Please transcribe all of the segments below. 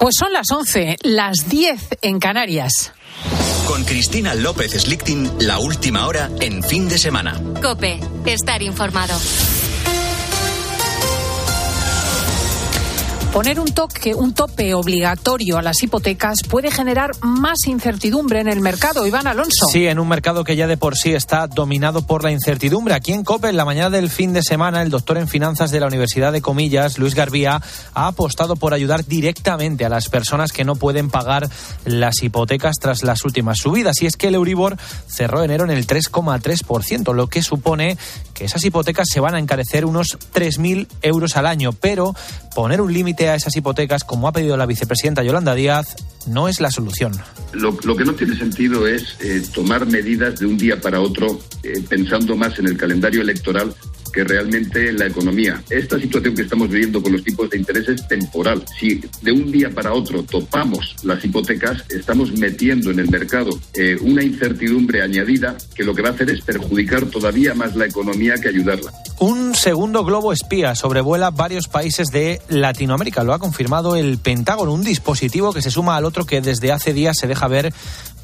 Pues son las 11, las 10 en Canarias. Con Cristina López Slichting, la última hora en fin de semana. Cope, estar informado. Poner un toque, un tope obligatorio a las hipotecas puede generar más incertidumbre en el mercado. Iván Alonso. Sí, en un mercado que ya de por sí está dominado por la incertidumbre. Aquí en COPE, en la mañana del fin de semana, el doctor en finanzas de la Universidad de Comillas, Luis Garbía, ha apostado por ayudar directamente a las personas que no pueden pagar las hipotecas tras las últimas subidas. Y es que el Euribor cerró enero en el 3,3%, lo que supone que esas hipotecas se van a encarecer unos 3.000 euros al año. Pero poner un límite a esas hipotecas, como ha pedido la vicepresidenta Yolanda Díaz, no es la solución. Lo, que no tiene sentido es eh, tomar medidas de un día para otro eh, pensando más en el calendario electoral que realmente la economía. Esta situación que estamos viviendo con los tipos de interés es temporal. Si de un día para otro topamos las hipotecas, estamos metiendo en el mercado eh, una incertidumbre añadida que lo que va a hacer es perjudicar todavía más la economía que ayudarla. Un segundo globo espía sobrevuela varios países de Latinoamérica. Lo ha confirmado el Pentágono, un dispositivo que se suma al otro que desde hace días se deja ver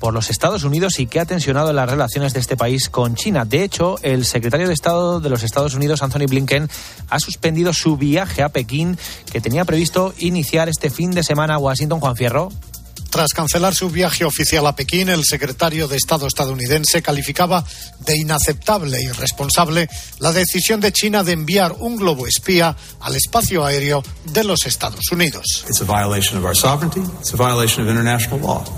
por los Estados Unidos y que ha tensionado las relaciones de este país con China. De hecho, el secretario de Estado de los Estados Unidos, Anthony Blinken, ha suspendido su viaje a Pekín que tenía previsto iniciar este fin de semana a Washington. Juan Fierro. Tras cancelar su viaje oficial a Pekín, el secretario de Estado estadounidense calificaba de inaceptable e irresponsable la decisión de China de enviar un globo espía al espacio aéreo de los Estados Unidos.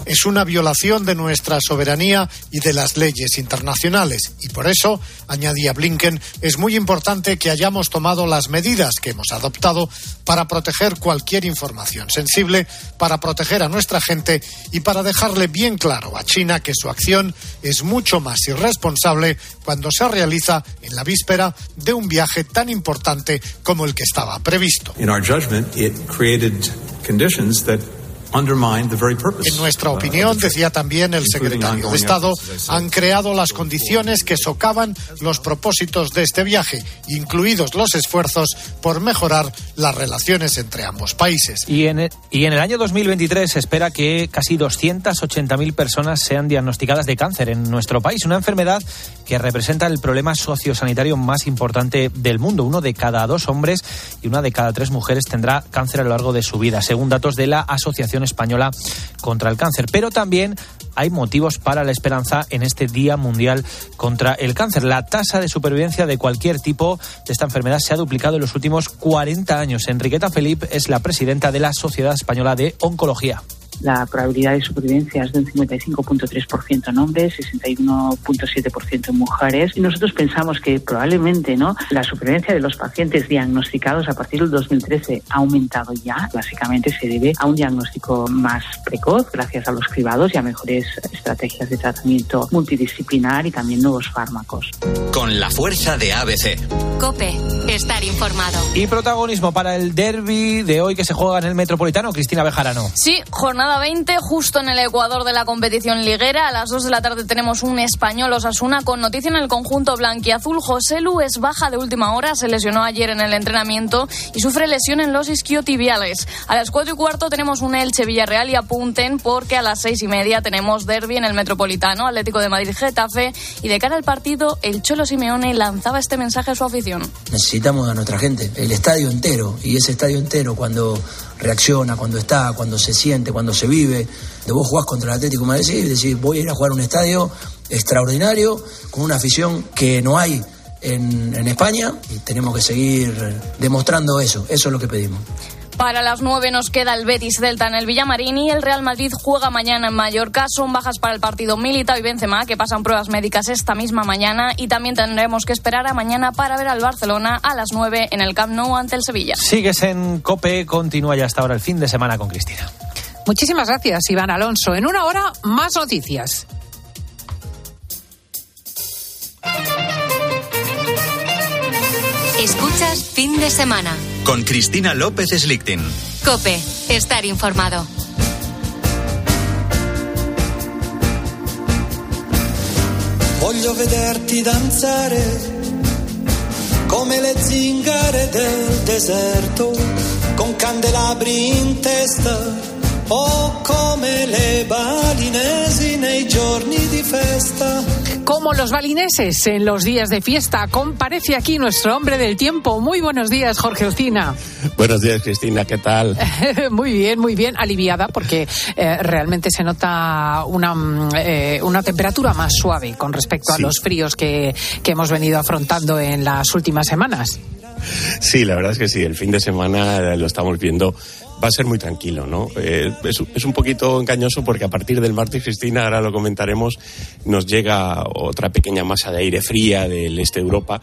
Es una violación de nuestra soberanía y de las leyes internacionales. Y por eso, añadía Blinken, es muy importante que hayamos tomado las medidas que hemos adoptado para proteger cualquier información sensible, para proteger a nuestra gente y para dejarle bien claro a China que su acción es mucho más irresponsable cuando se realiza en la víspera de un viaje tan importante como el que estaba previsto. En nuestra opinión, decía también el secretario de Estado, han creado las condiciones que socavan los propósitos de este viaje, incluidos los esfuerzos por mejorar las relaciones entre ambos países. Y en el, y en el año 2023 se espera que casi 280.000 personas sean diagnosticadas de cáncer en nuestro país, una enfermedad que representa el problema sociosanitario más importante del mundo. Uno de cada dos hombres y una de cada tres mujeres tendrá cáncer a lo largo de su vida, según datos de la Asociación Española contra el Cáncer. Pero también hay motivos para la esperanza en este Día Mundial contra el Cáncer. La tasa de supervivencia de cualquier tipo de esta enfermedad se ha duplicado en los últimos 40 años. Enriqueta Felipe es la presidenta de la Sociedad Española de Oncología la probabilidad de supervivencia es de un 55.3% en hombres, 61.7% en mujeres. Y nosotros pensamos que probablemente ¿no? la supervivencia de los pacientes diagnosticados a partir del 2013 ha aumentado ya. Básicamente se debe a un diagnóstico más precoz gracias a los cribados y a mejores estrategias de tratamiento multidisciplinar y también nuevos fármacos. Con la fuerza de ABC. Cope, estar informado. Y protagonismo para el derby de hoy que se juega en el Metropolitano, Cristina Bejarano. Sí, jornada 20, justo en el Ecuador de la competición liguera. A las 2 de la tarde tenemos un español Osasuna con noticia en el conjunto blanquiazul. José Lu es baja de última hora, se lesionó ayer en el entrenamiento y sufre lesión en los isquiotibiales. A las 4 y cuarto tenemos un Elche Villarreal y apunten porque a las 6 y media tenemos derby en el Metropolitano, Atlético de Madrid Getafe y de cara al partido el Cholo Simeone lanzaba este mensaje a su afición. Necesitamos a nuestra gente, el estadio entero y ese estadio entero cuando reacciona, cuando está, cuando se siente, cuando se vive. De vos jugás contra el Atlético de Madrid decís, voy a ir a jugar a un estadio extraordinario, con una afición que no hay en, en España y tenemos que seguir demostrando eso, eso es lo que pedimos. Para las nueve nos queda el Betis Delta en el Villamarín y el Real Madrid juega mañana en Mallorca. Son bajas para el partido Milita y Benzema que pasan pruebas médicas esta misma mañana y también tendremos que esperar a mañana para ver al Barcelona a las nueve en el Camp Nou ante el Sevilla. Sigues en Cope, continúa ya hasta ahora el fin de semana con Cristina. Muchísimas gracias, Iván Alonso. En una hora, más noticias. Escuchas fin de semana. Con Cristina López Slichting. Cope, estar informado. Voglio vederti danzare come le zingare del deserto, con candelabri in testa o come le balinesi nei giorni di festa. Como los balineses en los días de fiesta, comparece aquí nuestro hombre del tiempo. Muy buenos días, Jorge Ocina. Buenos días, Cristina, ¿qué tal? muy bien, muy bien, aliviada porque eh, realmente se nota una, mm, eh, una temperatura más suave con respecto a los fríos que, que hemos venido afrontando en las últimas semanas. Sí, la verdad es que sí, el fin de semana lo estamos viendo. Va a ser muy tranquilo, ¿no? Eh, es, es un poquito engañoso porque a partir del martes, Cristina, ahora lo comentaremos, nos llega otra pequeña masa de aire fría del este de Europa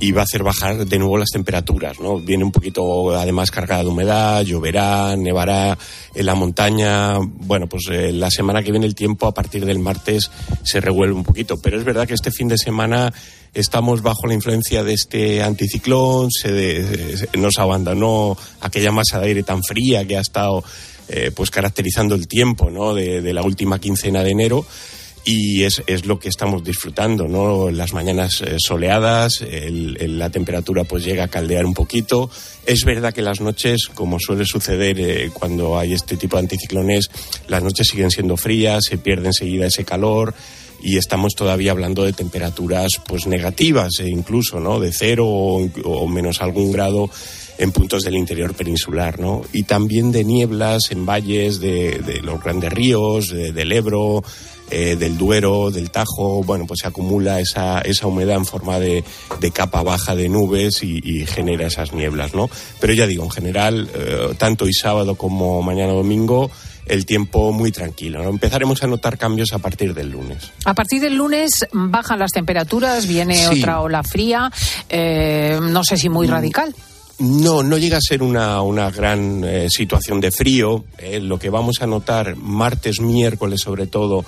y va a hacer bajar de nuevo las temperaturas, ¿no? Viene un poquito además cargada de humedad, lloverá, nevará en la montaña. Bueno, pues eh, la semana que viene el tiempo a partir del martes se revuelve un poquito, pero es verdad que este fin de semana estamos bajo la influencia de este anticiclón, se, de- se- nos abandonó aquella masa de aire tan fría que ha estado eh, pues caracterizando el tiempo ¿no? de, de la última quincena de enero y es, es lo que estamos disfrutando, ¿no? Las mañanas eh, soleadas, el- el- la temperatura pues llega a caldear un poquito. Es verdad que las noches, como suele suceder eh, cuando hay este tipo de anticiclones, las noches siguen siendo frías, se pierde enseguida ese calor y estamos todavía hablando de temperaturas pues negativas e incluso, ¿no? De cero o, o menos algún grado en puntos del interior peninsular, ¿no? Y también de nieblas en valles de, de los grandes ríos, de- del Ebro, eh, del Duero, del Tajo, bueno, pues se acumula esa, esa humedad en forma de, de capa baja de nubes y, y genera esas nieblas, ¿no? Pero ya digo, en general, eh, tanto hoy sábado como mañana domingo, el tiempo muy tranquilo, ¿no? Empezaremos a notar cambios a partir del lunes. A partir del lunes bajan las temperaturas, viene Sí. otra ola fría, eh, no sé si muy radical. No, no llega a ser una, una gran eh, situación de frío. eh, lo que vamos a notar martes, miércoles sobre todo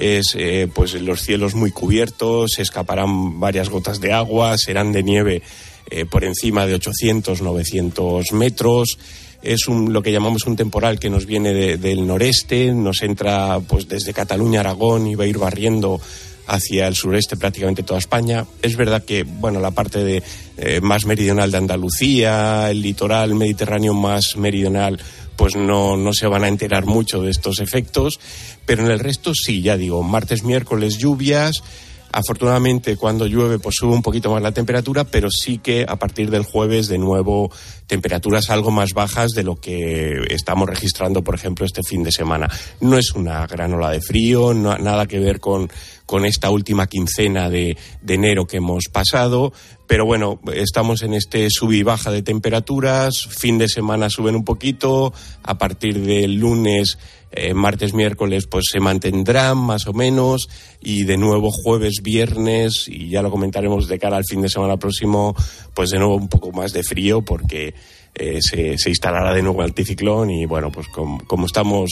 es eh, pues los cielos muy cubiertos, se escaparán varias gotas de agua, serán de nieve eh, por encima de 800, 900 metros. Es un, lo que llamamos un temporal que nos viene de- del noreste, nos entra pues desde Cataluña, Aragón y va a ir barriendo hacia el sureste prácticamente toda España. Es verdad que, bueno, la parte de, eh, más meridional de Andalucía, el litoral mediterráneo más meridional, pues no, no se van a enterar mucho de estos efectos, pero en el resto sí, ya digo, martes, miércoles lluvias. Afortunadamente, cuando llueve, pues sube un poquito más la temperatura, pero sí que a partir del jueves, de nuevo, temperaturas algo más bajas de lo que estamos registrando, por ejemplo, este fin de semana. No es una gran ola de frío, no, nada que ver con, con esta última quincena de, de enero que hemos pasado, pero bueno, estamos en este sub y baja de temperaturas, fin de semana suben un poquito, a partir del lunes, eh, martes, miércoles, pues se mantendrán más o menos, y de nuevo jueves, viernes, y ya lo comentaremos de cara al fin de semana próximo, pues de nuevo un poco más de frío, porque eh, se, se instalará de nuevo el anticiclón y bueno, pues com- como estamos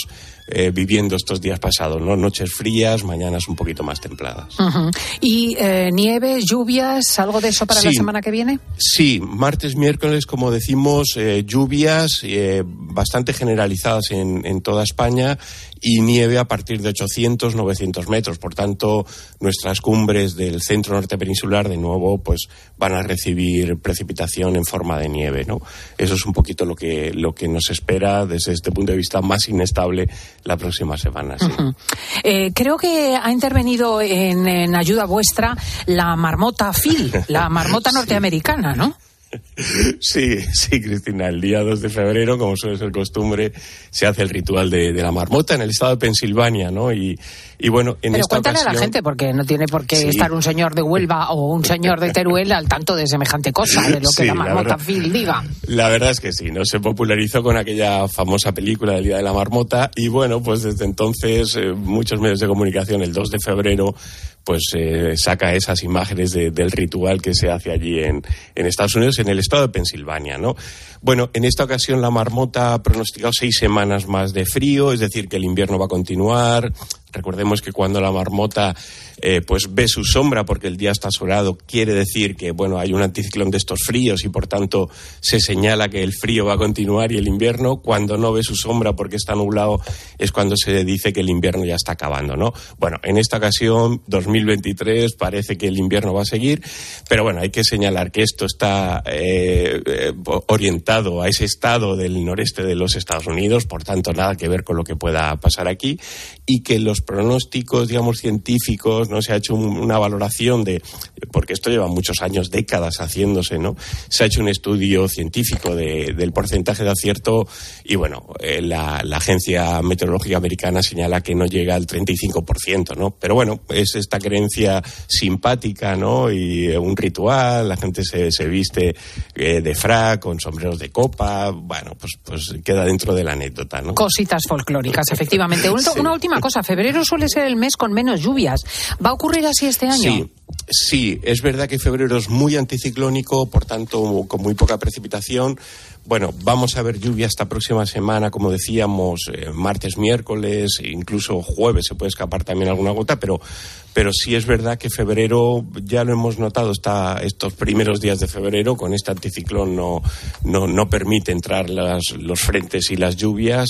eh, viviendo estos días pasados, ¿no? Noches frías, mañanas un poquito más templadas. ¿Y eh, nieves, lluvias, algo de eso para la semana que viene? Sí, martes, miércoles, como decimos, eh, lluvias eh, bastante generalizadas en, en toda España y nieve a partir de 800, 900 metros. Por tanto, nuestras cumbres del centro norte peninsular, de nuevo, pues van a recibir precipitación en forma de nieve, ¿no? Eso es un poquito lo que, lo que nos espera desde este punto de vista más inestable la próxima semana. sí. Eh, creo que ha intervenido en, en ayuda vuestra la marmota Phil, la marmota norteamericana, ¿no? Sí, sí, Cristina. El día 2 de febrero, como suele ser costumbre, se hace el ritual de, de la marmota en el estado de Pensilvania, ¿no? Y, y bueno, en Pero esta cuéntale a la gente, porque no tiene por qué Sí. estar un señor de Huelva o un señor de Teruel al tanto de semejante cosa, de lo que Sí, la la marmota verdad. Phil diga. La verdad es que sí, ¿no? Se popularizó con aquella famosa película del Día de la Marmota y bueno, pues desde entonces eh, muchos medios de comunicación el 2 de febrero pues eh, saca esas imágenes de- del ritual que se hace allí en, en Estados Unidos, en el estado de Pensilvania, ¿no? Bueno, en esta ocasión la marmota ha pronosticado seis semanas más de frío, es decir, que el invierno va a continuar, Recordemos que cuando la marmota eh, pues ve su sombra porque el día está soleado, quiere decir que bueno hay un anticiclón de estos fríos y por tanto se señala que el frío va a continuar y el invierno. Cuando no ve su sombra porque está nublado es cuando se dice que el invierno ya está acabando, ¿no? Bueno, en esta ocasión 2023 parece que el invierno va a seguir, pero bueno hay que señalar que esto está eh, eh, orientado a ese estado del noreste de los Estados Unidos, por tanto nada que ver con lo que pueda pasar aquí y que los pronósticos, digamos, científicos, no se ha hecho una valoración de, porque esto lleva muchos años, décadas haciéndose, ¿no? Se ha hecho un estudio científico del porcentaje de acierto y bueno, eh, la, agencia meteorológica americana señala que no llega al 35%, ¿no? Pero bueno, es esta creencia simpática, ¿no? Y un ritual, la gente se, se viste eh, de frac, con sombreros de copa, bueno, pues, pues queda dentro de la anécdota, ¿no? Cositas folclóricas, efectivamente. Una última cosa, febrero suele ser el mes con menos lluvias. ¿Va a ocurrir así este año? Sí. Sí, es verdad que febrero es muy anticiclónico, por tanto, con muy poca precipitación. Bueno, vamos a ver lluvia esta próxima semana, como decíamos, eh, martes, miércoles, incluso jueves se puede escapar también alguna gota, pero, pero sí es verdad que febrero, ya lo hemos notado está, estos primeros días de febrero, con este anticiclón no, no, no permite entrar las, los frentes y las lluvias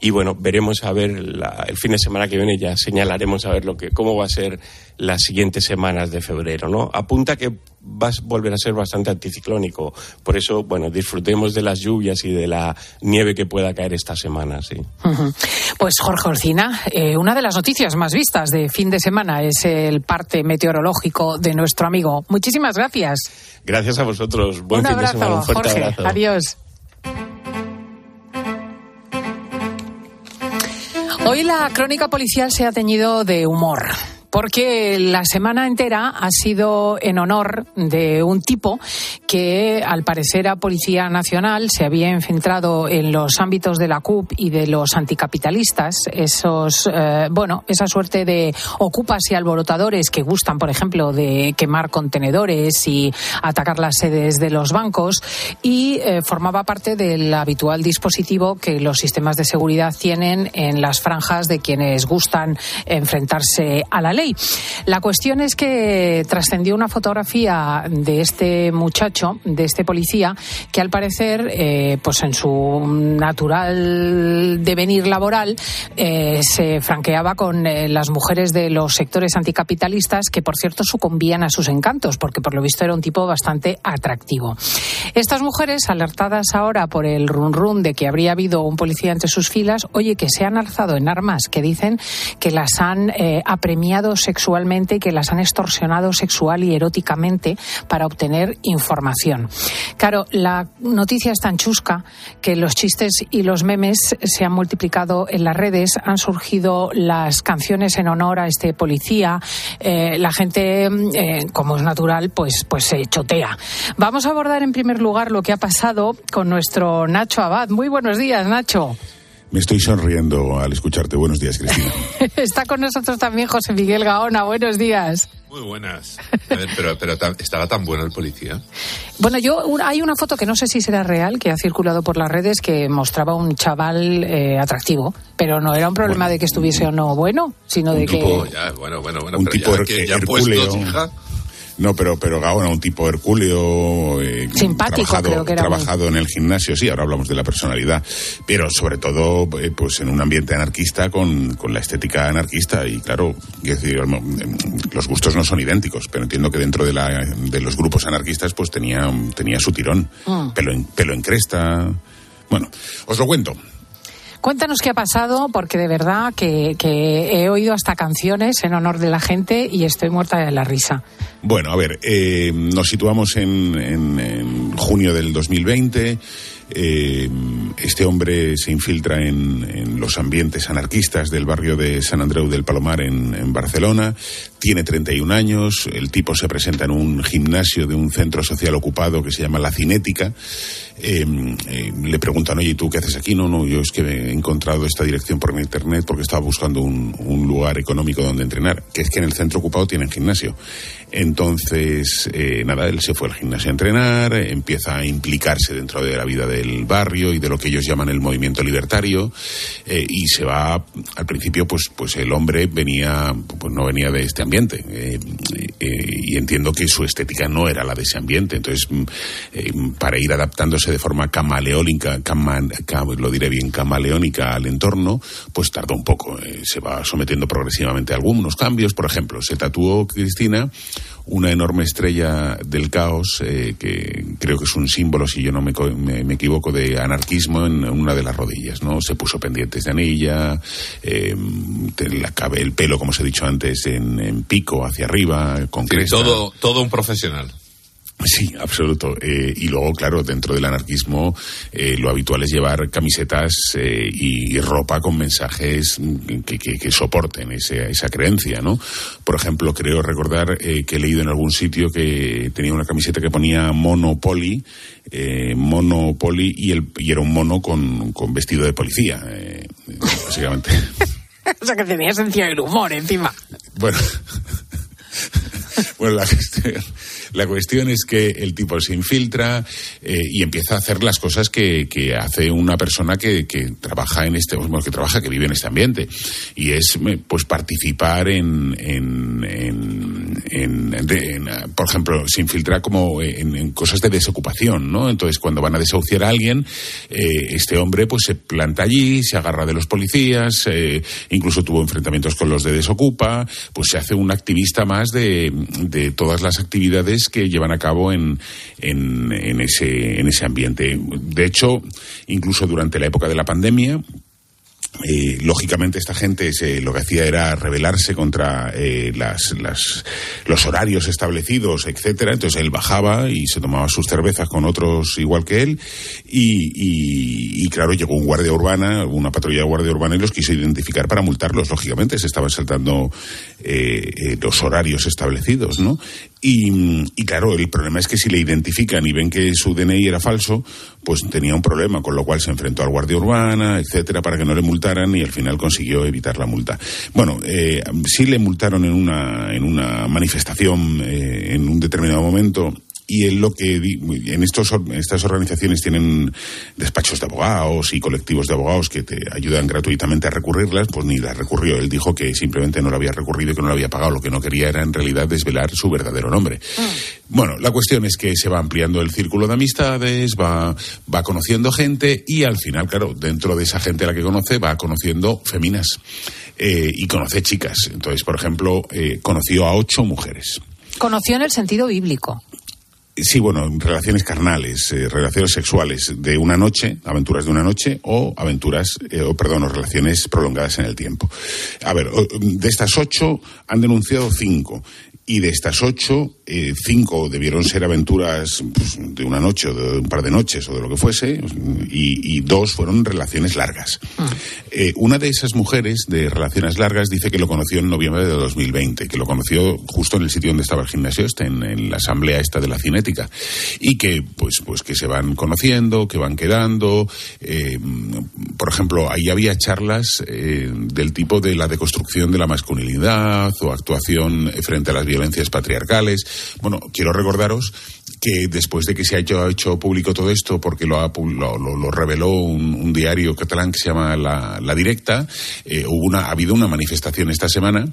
y bueno, veremos a ver el fin de semana que viene ya señalaremos a ver lo que, cómo va a ser las siguientes semanas de febrero, ¿no? Apunta que va a volver a ser bastante anticiclónico. Por eso, bueno, disfrutemos de las lluvias y de la nieve que pueda caer esta semana, sí. Pues Jorge Orcina, eh, una de las noticias más vistas de fin de semana es el parte meteorológico de nuestro amigo. Muchísimas gracias. Gracias a vosotros. Buen fin de semana. Un fuerte Jorge. abrazo. Adiós. Hoy la crónica policial se ha teñido de humor porque la semana entera ha sido en honor de un tipo que al parecer era policía nacional, se había infiltrado en los ámbitos de la CUP y de los anticapitalistas, esos, eh, bueno, esa suerte de ocupas y alborotadores que gustan, por ejemplo, de quemar contenedores y atacar las sedes de los bancos y eh, formaba parte del habitual dispositivo que los sistemas de seguridad tienen en las franjas de quienes gustan enfrentarse a la ley. La cuestión es que trascendió una fotografía de este muchacho, de este policía, que al parecer, eh, pues en su natural devenir laboral, eh, se franqueaba con eh, las mujeres de los sectores anticapitalistas, que por cierto sucumbían a sus encantos, porque por lo visto era un tipo bastante atractivo. Estas mujeres, alertadas ahora por el run run de que habría habido un policía entre sus filas, oye, que se han alzado en armas, que dicen que las han apremiado sexualmente que las han extorsionado sexual y eróticamente para obtener información. Claro, la noticia es tan chusca que los chistes y los memes se han multiplicado en las redes, han surgido las canciones en honor a este policía, eh, la gente, eh, como es natural, pues, pues se chotea. Vamos a abordar en primer lugar lo que ha pasado con nuestro Nacho Abad. Muy buenos días, Nacho. Me estoy sonriendo al escucharte. Buenos días, Cristina. Está con nosotros también José Miguel Gaona. Buenos días. Muy buenas. A ver, pero, estaba tan bueno el policía. Bueno, yo un- hay una foto que no sé si será real, que ha circulado por las redes, que mostraba un chaval eh, atractivo, pero no era un problema de que estuviese o no bueno, sino de que... Tipo, ya, bueno, bueno, bueno. un pero tipo ya, que ya puestos, hija. No, pero, pero Gaona, un tipo hercúleo. eh, Simpático, trabajado, creo que era Trabajado en el gimnasio, sí, ahora hablamos de la personalidad. Pero sobre todo, eh, pues en un ambiente anarquista con, con la estética anarquista. Y claro, decir, em, los gustos no son idénticos, pero entiendo que dentro de, la, de los grupos anarquistas, pues tenía, tenía su tirón. Mm. Pelo, en, pelo en cresta. Bueno, os lo cuento. Cuéntanos qué ha pasado, porque de verdad que, que he oído hasta canciones en honor de la gente y estoy muerta de la risa. Bueno, a ver, eh, nos situamos en, en- en junio del 2020. Eh, este hombre se infiltra en, en los ambientes anarquistas del barrio de San Andreu del Palomar en, Barcelona. tiene 31 años, el tipo se presenta en un gimnasio de un centro social ocupado que se llama La Cinética. Eh, eh, le preguntan, oye, ¿y tú qué haces aquí? No, no, yo es que he encontrado esta dirección por internet porque estaba buscando un, un lugar económico donde entrenar, que es que en el centro ocupado tienen gimnasio. Entonces, eh, nada, él se fue al gimnasio a entrenar, empieza a implicarse dentro de la vida del barrio y de lo que ellos llaman el movimiento libertario, eh, y se va, al principio, pues, pues el hombre venía, pues no venía de este ambiente, eh, eh, y entiendo que su estética no era la de ese ambiente, entonces, mm, para ir adaptándose de forma camaleónica, cama- cam- lo diré bien, camaleónica al entorno, pues tardó un poco, eh, se va sometiendo progresivamente a algunos cambios, por ejemplo, se tatuó Cristina una enorme estrella del caos, eh, que creo que es un símbolo, si yo no me, me- me equivoco, de anarquismo en una de las rodillas, ¿no? Se puso pendientes de anilla, eh, la el pelo, como os he dicho antes, en, en pico hacia arriba, con Sí, cresta. todo, todo un profesional. Sí, absoluto. Eh, y luego, claro, dentro del anarquismo eh, lo habitual es llevar camisetas eh, y ropa con mensajes mm, que, que- que soporten ese- esa creencia, ¿no? Por ejemplo, creo recordar eh, que he leído en algún sitio que tenía una camiseta que ponía Monopoly, eh, Monopoly y, el, y era un mono con, con vestido de policía, eh, básicamente. o sea que tenía sentido del humor encima. Bueno, bueno la, cuestión, la cuestión es que el tipo se infiltra eh, y empieza a hacer las cosas que, que hace una persona que, que trabaja en este, bueno, que trabaja, que vive en este ambiente. Y es, pues, participar en, en, en, en- por ejemplo, se infiltra como en, en cosas de desocupación, ¿no? Entonces, cuando van a desahuciar a alguien, eh, este hombre, pues, se planta allí, se agarra de los policías, eh, incluso tuvo enfrentamientos con los de Desocupa, pues se hace un activista más de, de todas las actividades que llevan a cabo en, en, en ese, en ese ambiente. De hecho, incluso durante la época de la pandemia, eh, lógicamente esta gente se, lo que hacía era rebelarse contra eh, las, las- los horarios establecidos, etcétera. Entonces él bajaba y se tomaba sus cervezas con otros igual que él y, y- y, claro llegó un guardia urbana, una patrulla de guardia urbana y los quiso identificar para multarlos. Lógicamente se estaban saltando eh, eh, los horarios establecidos, ¿no? Y, y claro, el problema es que si le identifican y ven que su DNI era falso, pues tenía un problema, con lo cual se enfrentó al guardia urbana, etcétera, para que no le multaran y al final consiguió evitar la multa. Bueno, eh, sí le multaron en una, en una manifestación eh, en un determinado momento y él lo que di- en estos estas organizaciones tienen despachos de abogados y colectivos de abogados que te ayudan gratuitamente a recurrirlas, pues ni las recurrió. Él dijo que simplemente no lo había recurrido y que no lo había pagado. Lo que no quería era en realidad desvelar su verdadero nombre. Bueno, la cuestión es que se va ampliando el círculo de amistades, va, va conociendo gente y al final, claro, dentro de esa gente a la que conoce, va conociendo feminas eh, y conoce chicas. Entonces, por ejemplo, eh, conoció a ocho mujeres. Conoció en el sentido bíblico. Sí, bueno, relaciones carnales, eh, relaciones sexuales de una noche, aventuras de una noche, o aventuras, eh, o perdón, o relaciones prolongadas en el tiempo. A ver, de estas ocho han denunciado cinco. Y de estas ocho, eh, cinco debieron ser aventuras pues, de una noche o de un par de noches o de lo que fuese, y, y dos fueron relaciones largas. Eh, una de esas mujeres de relaciones largas dice que lo conoció en noviembre de 2020, que lo conoció justo en el sitio donde estaba el gimnasio este, en, en la asamblea esta de la cinética, y que pues, pues que se van conociendo, que van quedando. eh, por ejemplo, ahí había charlas del tipo de la deconstrucción de la masculinidad o actuación frente a las violencias patriarcales. Bueno, quiero recordaros que después de que se ha hecho, ha hecho público todo esto, porque lo, ha lo, lo- reveló un, un diario catalán que se llama La, La Directa, eh, hubo una, ha habido una manifestación esta semana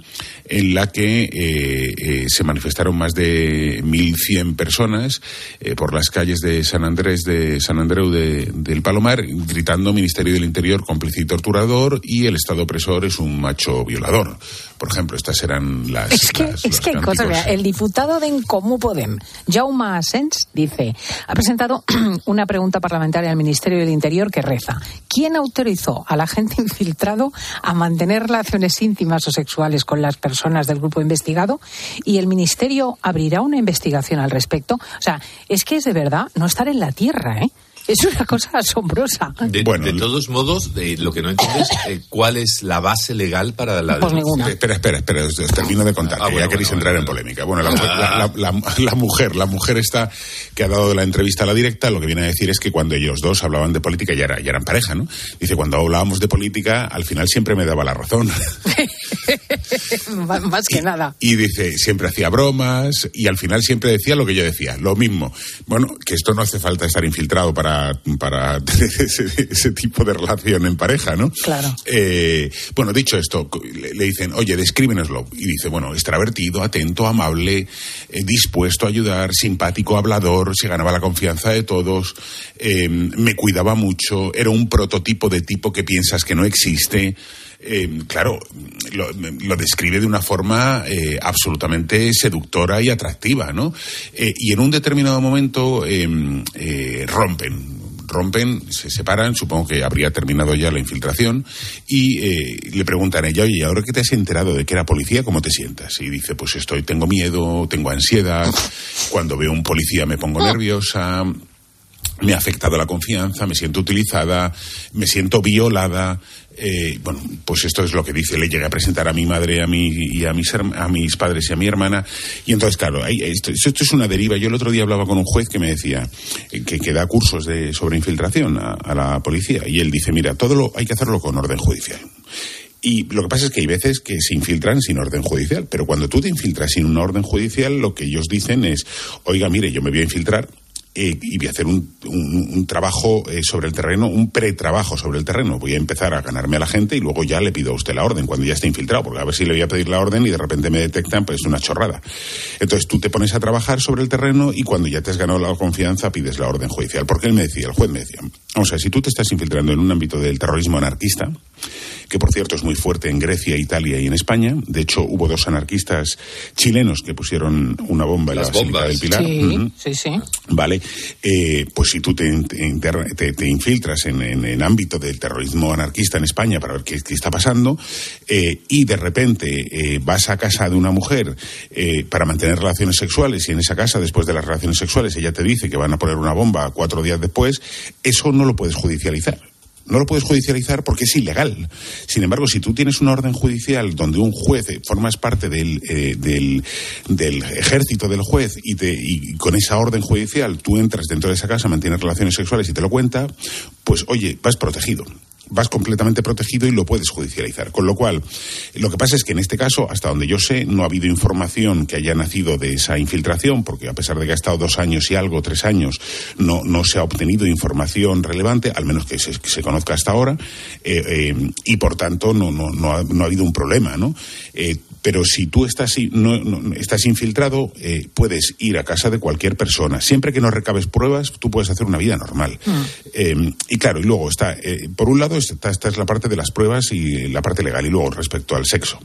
en la que eh, eh, se manifestaron más de 1.100 personas eh, por las calles de San Andrés de San Andreu de- del Palomar, gritando Ministerio del Interior cómplice y torturador y el Estado opresor es un macho violador. Por ejemplo, estas eran las... Es que, las- es que cosas. mira, El diputado de Encomú Podem, Jaume Asens, dice, ha presentado una pregunta parlamentaria al Ministerio del Interior que reza: ¿Quién autorizó al agente infiltrado a mantener relaciones íntimas o sexuales con las personas del grupo investigado? Y el Ministerio abrirá una investigación al respecto. O sea, es que es de verdad no estar en la tierra, ¿eh? Es una cosa asombrosa. De, de todos modos, de, lo que no entiendes eh, cuál es la base legal para la Pues ninguna. Espera, espera, espera, os- os termino de contar, Ah, que bueno, ya queréis bueno, entrar bueno, en polémica. Bueno, la, mujer- la- la- la- la mujer, la mujer esta que ha dado la entrevista a la directa, lo que viene a decir es que cuando ellos dos hablaban de política ya, era- ya eran pareja, ¿no? Dice, cuando hablábamos de política, al final siempre me daba la razón. Más que nada. Y dice, siempre hacía bromas y al final siempre decía lo que yo decía, lo mismo. Bueno, que esto no hace falta estar infiltrado para, para tener ese, ese tipo de relación en pareja, ¿no? Claro. Eh, bueno, dicho esto, le, le dicen, oye, descríbenoslo. Y dice, bueno, extravertido, atento, amable, eh, dispuesto a ayudar, simpático, hablador, se ganaba la confianza de todos, eh, me cuidaba mucho, era un prototipo de tipo que piensas que no existe. Eh, claro, lo, lo describe de una forma eh, absolutamente seductora y atractiva, ¿no? Eh, y en un determinado momento eh, rompen, rompen, se separan, supongo que habría terminado ya la infiltración, y eh, le preguntan a ella, oye, ahora que te has enterado de que era policía, ¿cómo te sientas? Y dice, pues estoy, tengo miedo, tengo ansiedad, cuando veo un policía me pongo nerviosa, me ha afectado la confianza, me siento utilizada, me siento violada. Eh, bueno, pues esto es lo que dice. Le llegué a presentar a mi madre a mi, y a mis, a mis padres y a mi hermana. Y entonces, claro, esto, esto es una deriva. Yo el otro día hablaba con un juez que me decía eh, que, que da cursos de, sobre infiltración a, a la policía. Y él dice, mira, todo lo hay que hacerlo con orden judicial. Y lo que pasa es que hay veces que se infiltran sin orden judicial, pero cuando tú te infiltras sin una orden judicial, lo que ellos dicen es, oiga, mire, yo me voy a infiltrar eh, y voy a hacer un, un- trabajo eh, sobre el terreno, un pretrabajo sobre el terreno. Voy a empezar a ganarme a la gente y luego ya le pido a usted la orden cuando ya esté infiltrado, porque a ver si le voy a pedir la orden y de repente me detectan, pues es una chorrada. Entonces tú te pones a trabajar sobre el terreno y cuando ya te has ganado la confianza pides la orden judicial. Porque él me decía, el juez me decía, vamos a ver, si tú te estás infiltrando en un ámbito del terrorismo anarquista, que por cierto es muy fuerte en Grecia, Italia y en España. De hecho, hubo dos anarquistas chilenos que pusieron una bomba en Las la Basílica bombas. del Pilar. Sí, sí, sí. Vale, eh, pues si tú te, te te- te infiltras en, en el ámbito del terrorismo anarquista en España para ver qué, qué está pasando eh, y de repente eh, vas a casa de una mujer eh, para mantener relaciones sexuales y en esa casa después de las relaciones sexuales ella te dice que van a poner una bomba cuatro días después, eso no lo puedes judicializar. No lo puedes judicializar porque es ilegal. Sin embargo, si tú tienes una orden judicial donde un juez, eh, formas parte del, eh, del, del ejército del juez y, te, y con esa orden judicial tú entras dentro de esa casa, mantienes relaciones sexuales y te lo cuenta, pues oye, vas protegido. Vas completamente protegido y lo puedes judicializar. Con lo cual, lo que pasa es que en este caso, hasta donde yo sé, no ha habido información que haya nacido de esa infiltración, porque a pesar de que ha estado dos años y algo, tres años, no, no se ha obtenido información relevante, al menos que se, se conozca hasta ahora, eh, eh, y por tanto no, no, no, ha, no ha habido un problema, ¿no? Eh, pero si tú estás, no, no- estás infiltrado, eh, puedes ir a casa de cualquier persona. Siempre que no recabes pruebas, tú puedes hacer una vida normal. Eh, y claro, y luego está, eh, por un lado, está, esta es la parte de las pruebas y la parte legal, y luego respecto al sexo.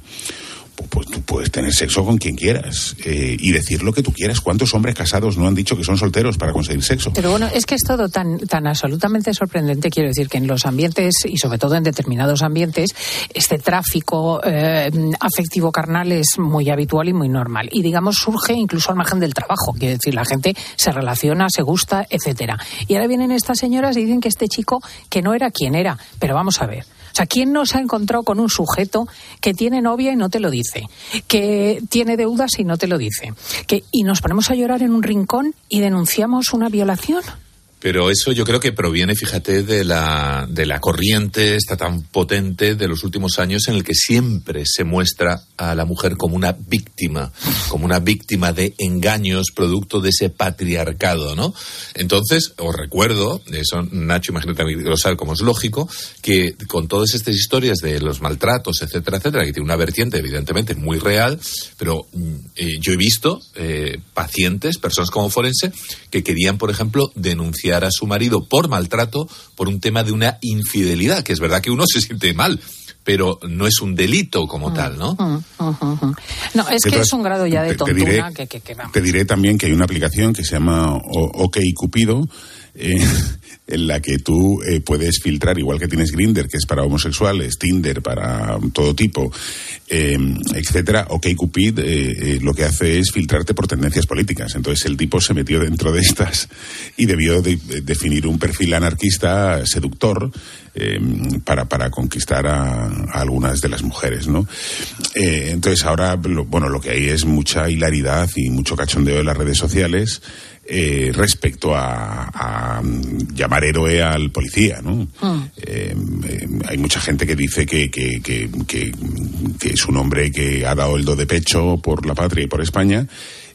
Pu- Pues tú puedes tener sexo con quien quieras eh, y decir lo que tú quieras. ¿Cuántos hombres casados no han dicho que son solteros para conseguir sexo? Pero bueno, es que es todo tan, tan absolutamente sorprendente. Quiero decir que en los ambientes, y sobre todo en determinados ambientes, este tráfico eh, afectivo carnal es muy habitual y muy normal. Y digamos, surge incluso al margen del trabajo. Quiero decir, la gente se relaciona, se gusta, etcétera. Y ahora vienen estas señoras y dicen que este chico que no era quien era. Pero vamos a ver. Sea, ¿quién no se ha encontrado con un sujeto que tiene novia y no te lo dice? Que tiene deudas y no te lo dice. Que, y nos ponemos a llorar en un rincón y denunciamos una violación. Pero eso yo creo que proviene, fíjate, de la, de la corriente esta tan potente de los últimos años en el que siempre se muestra a la mujer como una víctima, como una víctima de engaños producto de ese patriarcado, ¿no? Entonces, os recuerdo, eso Nacho, imagínate sabe como es lógico, que con todas estas historias de los maltratos, etcétera, etcétera, que tiene una vertiente evidentemente muy real, pero mm, eh, yo he visto eh, pacientes, personas como forense, que querían, por ejemplo, denunciar a su marido por maltrato por un tema de una infidelidad, que es verdad que uno se siente mal, pero no es un delito como tal, ¿no? Mm, ujú, ujú. No, es que es un grado ya de te- te diré- que, que, que vamos. Te diré también que hay una aplicación que se llama O- OK Cupido, eh, en la que tú eh, puedes filtrar, igual que tienes Grinder, que es para homosexuales, Tinder para todo tipo, eh, etcétera, OkCupid eh, lo que hace es filtrarte por tendencias políticas. Entonces el tipo se metió dentro de estas y debió de, definir un perfil anarquista seductor para, para conquistar a, algunas de las mujeres, ¿no? entonces ahora, lo, bueno, lo que hay es mucha hilaridad y mucho cachondeo en las redes sociales eh, respecto a, a, llamar héroe al policía, ¿no? Mm. Eh, eh, hay mucha gente que dice que, que, que, que, es un hombre que ha dado el do de pecho por la patria y por España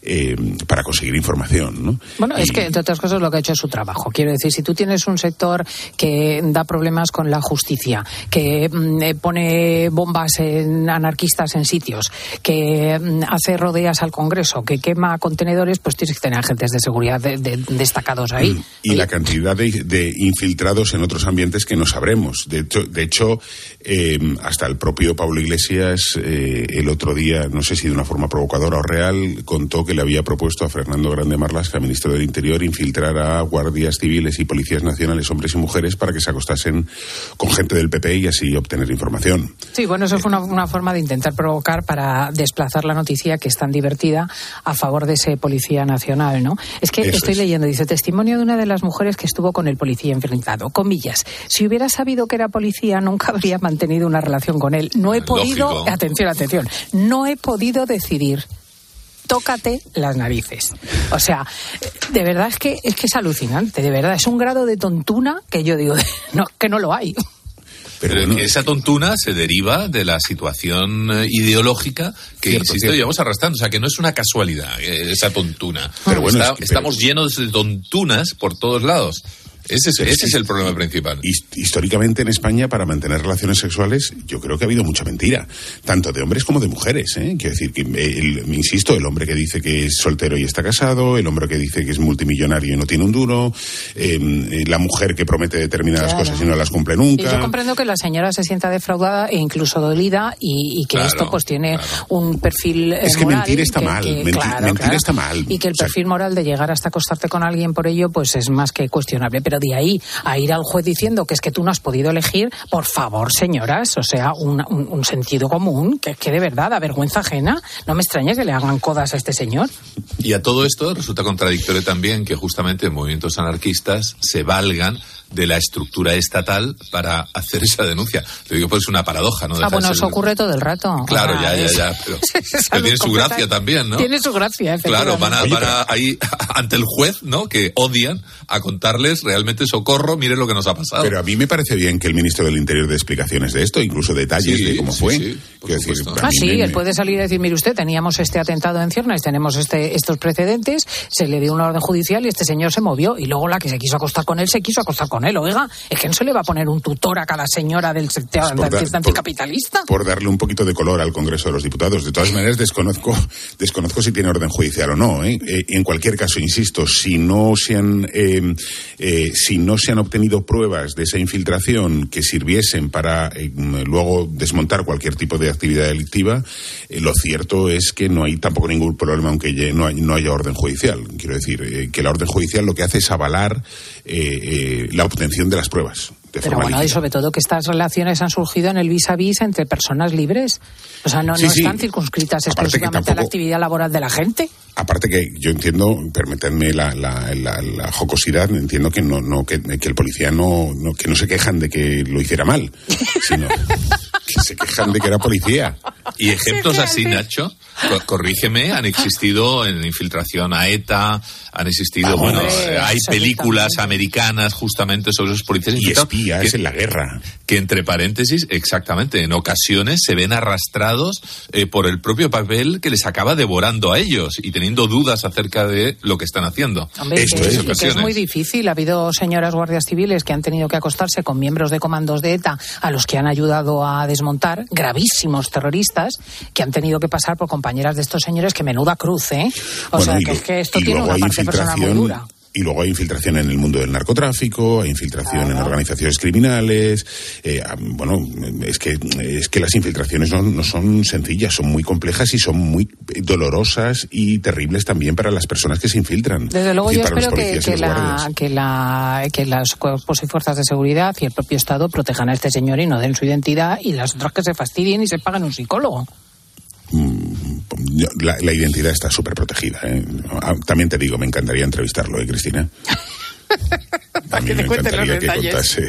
eh, para conseguir información. ¿no? Bueno, es que, entre otras cosas, lo que ha hecho es su trabajo. Quiero decir, si tú tienes un sector que da problemas con la justicia, que mm, eh, pone bombas en anarquistas en sitios, que mm, hace rodeas al Congreso, que quema contenedores, pues tienes que tener agentes de seguridad destacados ahí. Y, la cantidad de, infiltrados en otros ambientes que no sabremos. De hecho, de hecho eh, hasta el propio Pablo Iglesias el otro día, no sé si de una forma provocadora o real, contó que le había propuesto a Fernando Grande Marlasca, ministro del Interior, infiltrar a guardias civiles y policías nacionales, hombres y mujeres, para que se acostasen con gente del PP y así obtener información. Sí, bueno, eso fue una, forma de intentar provocar para desplazar la noticia que es tan divertida a favor de ese policía nacional, ¿no? Es que estoy leyendo, dice, testimonio de una de las mujeres que estuvo con el policía enfrentado. Comillas, si hubiera sabido que era policía, nunca habría mantenido una relación con él. No he podido, atención, atención, no he podido decidir tócate las narices. O sea, de verdad es que es que es alucinante, de verdad, es un grado de tontuna que yo digo, no, que no lo hay. Pero esa tontuna se deriva de la situación eh, ideológica que, insisto, llevamos arrastrando. O sea, que no es una casualidad eh, esa tontuna. Pero bueno, estamos llenos de tontunas por todos lados. Ese, es, el problema principal. Históricamente en España, para mantener relaciones sexuales, yo creo que ha habido mucha mentira, tanto de hombres como de mujeres. ¿eh? Quiero decir que, el, insisto, el hombre que dice que es soltero y está casado, el hombre que dice que es multimillonario y no tiene un duro, em, eh, la mujer que promete determinadas cosas y no las cumple nunca. yo comprendo que la señora se sienta defraudada e incluso dolida y, que esto pues tiene un perfil eh, Es que mentir está mal, mentir, está mal. Y que el perfil moral de llegar hasta acostarte con alguien por ello pues es más que cuestionable pero de ahí a ir al juez diciendo que es que tú no has podido elegir, por favor, señoras, o sea, un, sentido común, que, que de verdad, da vergüenza ajena, no me extraña que le hagan codas a este señor. Y a todo esto resulta contradictorio también que justamente movimientos anarquistas se valgan de la estructura estatal para hacer esa denuncia. Te digo, pues es una paradoja, ¿no? ah, bueno, eso ocurre todo el rato. Claro, ya, ya, ya. Pero, tiene su gracia también, ¿no? Tiene su gracia, Claro, van a, van a ahí ante el juez, ¿no? Que odian a contarles realmente socorro, miren lo que nos ha pasado. Pero a mí me parece bien que el ministro del Interior dé explicaciones de esto, incluso detalles de cómo fue. Sí, ah, sí, él puede salir y decir, mire usted, teníamos este atentado en Ciernes, tenemos este, estos precedentes, se le dio una orden judicial y este señor se movió y luego la que se quiso acostar con él se quiso acostar con él. Oiga, es que no se le va a poner un tutor a cada señora del sector pues anticapitalista. Por, darle un poquito de color al Congreso de los Diputados. De todas maneras, desconozco, desconozco si tiene orden judicial o no. ¿eh? Eh, en cualquier caso, insisto, si no se han, em, eh, si no se han obtenido pruebas de esa infiltración que sirviesen para em, luego desmontar cualquier tipo de actividad delictiva, lo cierto es que no hay tampoco ningún problema aunque no, no haya orden judicial. Quiero decir que la orden judicial lo que hace es avalar la obtención de las pruebas. Pero bueno, y sobre todo que estas relaciones han surgido en el vis a vis entre personas libres. O sea, no, están circunscritas exclusivamente a la actividad laboral de la gente. Aparte que yo entiendo, permítanme la, la, jocosidad, entiendo que no, no que, el policía no, que no se quejan de que lo hiciera mal, sino que se quejan de que era policía. Y ejemplos así, Nacho, corrígeme, han existido en infiltración a ETA, han existido, bueno, hay películas americanas justamente sobre esos policías y espías en la guerra. Que entre paréntesis, exactamente, en ocasiones se ven arrastrados eh, por el propio papel que les acaba devorando a ellos y teniendo dudas acerca de lo que están haciendo. Esto es, es muy difícil. Ha habido señoras guardias civiles que han tenido que acostarse con miembros de comandos de ETA a los que han ayudado a desmontar, gravísimos terroristas que han tenido que pasar por compañeras de estos señores que menuda cruz, ¿eh? O sea, que es que esto tiene una parte personal muy dura Y luego hay infiltración en el mundo del narcotráfico, hay infiltración en organizaciones criminales. eh, ah, bueno, es que, es que las infiltraciones no, no son sencillas, son muy complejas y son muy dolorosas y terribles también para las personas que se infiltran. Desde luego yo espero que, que los la, que, la, que las cuerpos y fuerzas de seguridad y el propio Estado protejan a este señor y no den su identidad y las otras que se fastidien y se paguen un psicólogo. Yo- La, la identidad está súper protegida. ¿eh? Ah, También te digo, me encantaría entrevistarlo, ¿eh, Cristina? También me te cuente los encantaría que detalles. contase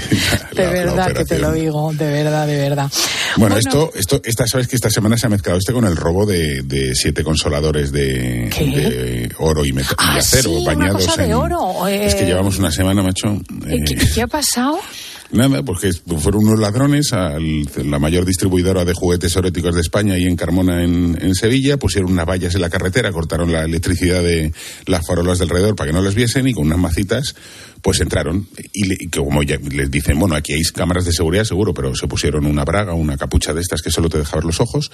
De la verdad que te lo digo, de verdad, de verdad. Bueno, esto, esto, esta, sabes que esta semana se ha mezclado este con el robo de, de siete consoladores de, de oro y, Ah, acero sí, una bañados cosa de en. oro, eh. Es que llevamos una semana, macho. ¿Y eh, ¿Qué, qué ha pasado? Nada, porque fueron unos ladrones a la mayor distribuidora de juguetes eróticos de España y en Carmona, en, Sevilla, pusieron unas vallas en la carretera, cortaron la electricidad de las farolas de alrededor para que no les viesen y con unas macitas pues entraron y, y como ya les dicen, bueno, aquí hay cámaras de seguridad seguro, pero se pusieron una braga, una capucha de estas que solo te deja ver los ojos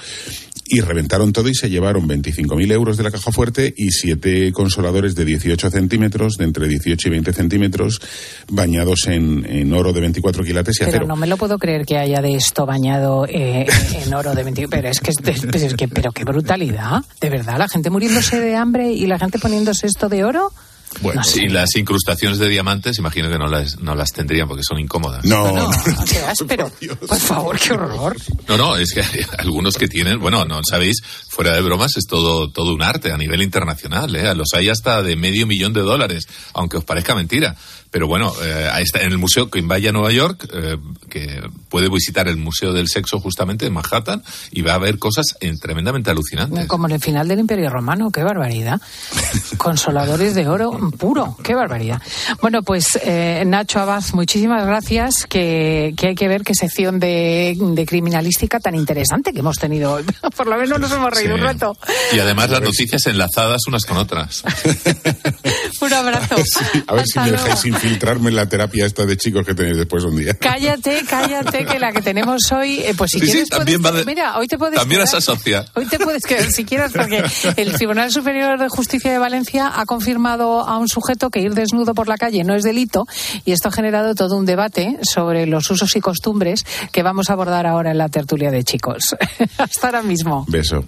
y reventaron todo y se llevaron 25.000 euros de la caja fuerte y siete consoladores de 18 centímetros, de entre 18 y 20 centímetros, bañados en, en oro de 24 quilates y Pero acero. no me lo puedo creer que haya de esto bañado eh, en oro de 20. Pero es que, es que, pero qué brutalidad. De verdad, la gente muriéndose de hambre y la gente poniéndose esto de oro. Bueno, y las incrustaciones de diamantes, imagino que no las, no las tendrían porque son incómodas. No, No, qué áspero. Por favor, qué horror. No, no, es que hay algunos que tienen, bueno, no sabéis, fuera de bromas es todo, todo un arte a nivel internacional, ¿eh? Los hay hasta de medio millón de dólares, aunque os parezca mentira. Pero bueno, eh, ahí está en el museo, quien vaya a Nueva York, eh, que puede visitar el Museo del Sexo justamente en Manhattan y va a ver cosas eh, tremendamente alucinantes. Como en el final del Imperio Romano, qué barbaridad. Consoladores de oro puro, qué barbaridad. Bueno, pues eh, Nacho Abad, muchísimas gracias. Que, que hay que ver qué sección de, de criminalística tan interesante que hemos tenido hoy. Por lo menos nos hemos reído Sí. un rato. Y además las noticias enlazadas unas con otras. Un abrazo. A ver si Hasta me dejáis infiltrarme en la terapia esta de chicos que tenéis después un día. Cállate, cállate, que la que tenemos hoy, eh, pues si Sí, sí, quieres también puedes- va de- mira, hoy te puedes También quedar. las asocia. Hoy te puedes quedar si quieres, porque el Tribunal Superior de Justicia de Valencia ha confirmado a un sujeto que ir desnudo por la calle no es delito y esto ha generado todo un debate sobre los usos y costumbres que vamos a abordar ahora en la tertulia de chicos. Hasta ahora mismo. Beso.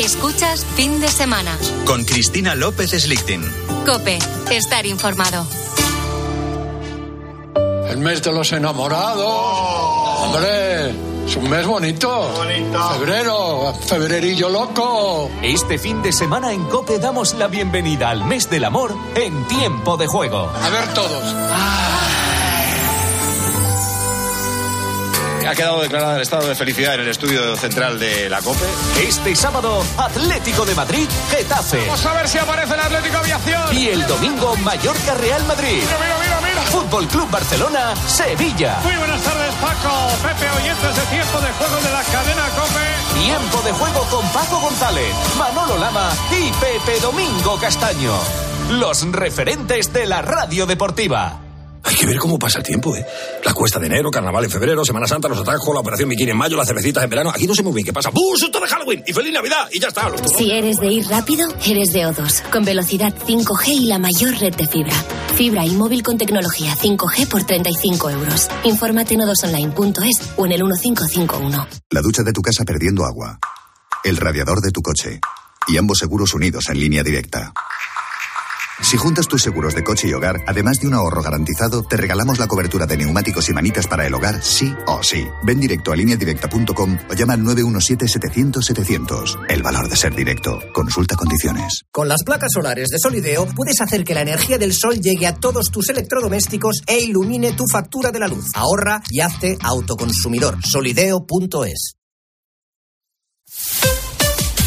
Escuchas fin de semana. Con Cristina López Slichting. Cope, estar informado. El mes de los enamorados. Hombre, es un mes bonito. Febrero, febrerillo loco. Este fin de semana en Cope damos la bienvenida al mes del amor en tiempo de juego. A ver todos. Ha quedado declarado el estado de felicidad en el estudio central de la COPE. Este sábado, Atlético de Madrid, Getafe. Vamos a ver si aparece el Atlético Aviación. Y el domingo, Mallorca, Real Madrid. Mira, mira, mira. Fútbol Club Barcelona, Sevilla. Muy buenas tardes, Paco. Pepe, oyentes de tiempo de juego de la cadena COPE. Tiempo de juego con Paco González, Manolo Lama y Pepe Domingo Castaño. Los referentes de la radio deportiva. Hay que ver cómo pasa el tiempo, ¿eh? La cuesta de enero, carnaval en febrero, Semana Santa, los atajos, la operación bikini en mayo, las cervecitas en verano. Aquí no sé muy bien qué pasa. ¡Bum! ¡Susto de Halloween! ¡Y feliz Navidad! Y ya está. Los. Si eres de ir rápido, eres de O2, con velocidad 5G y la mayor red de fibra. Fibra y móvil con tecnología 5G por 35 euros. Infórmate en odosonline.es o en el 1551. La ducha de tu casa perdiendo agua. El radiador de tu coche. Y ambos seguros unidos en línea directa. Si juntas tus seguros de coche y hogar, además de un ahorro garantizado, te regalamos la cobertura de neumáticos y manitas para el hogar, sí o sí. Ven directo a lineadirecta.com o llama al 917-700-700. El valor de ser directo. Consulta condiciones. Con las placas solares de Solideo puedes hacer que la energía del sol llegue a todos tus electrodomésticos e ilumine tu factura de la luz. Ahorra y hazte autoconsumidor. Solideo.es.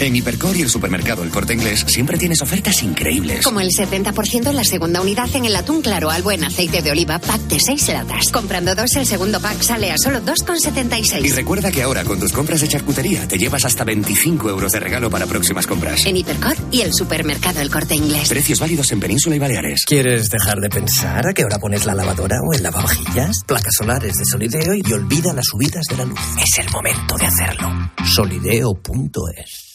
En Hipercor y el supermercado El Corte Inglés siempre tienes ofertas increíbles. Como el 70% en la segunda unidad en el atún claro al buen aceite de oliva pack de 6 latas. Comprando dos, el segundo pack sale a solo 2,76. Y recuerda que ahora con tus compras de charcutería te llevas hasta 25 euros de regalo para próximas compras. En Hipercor y el supermercado El Corte Inglés. Precios válidos en Península y Baleares. ¿Quieres dejar de pensar a qué hora pones la lavadora o el lavavajillas? Placas solares de Solideo y olvida las subidas de la luz. Es el momento de hacerlo. Solideo.es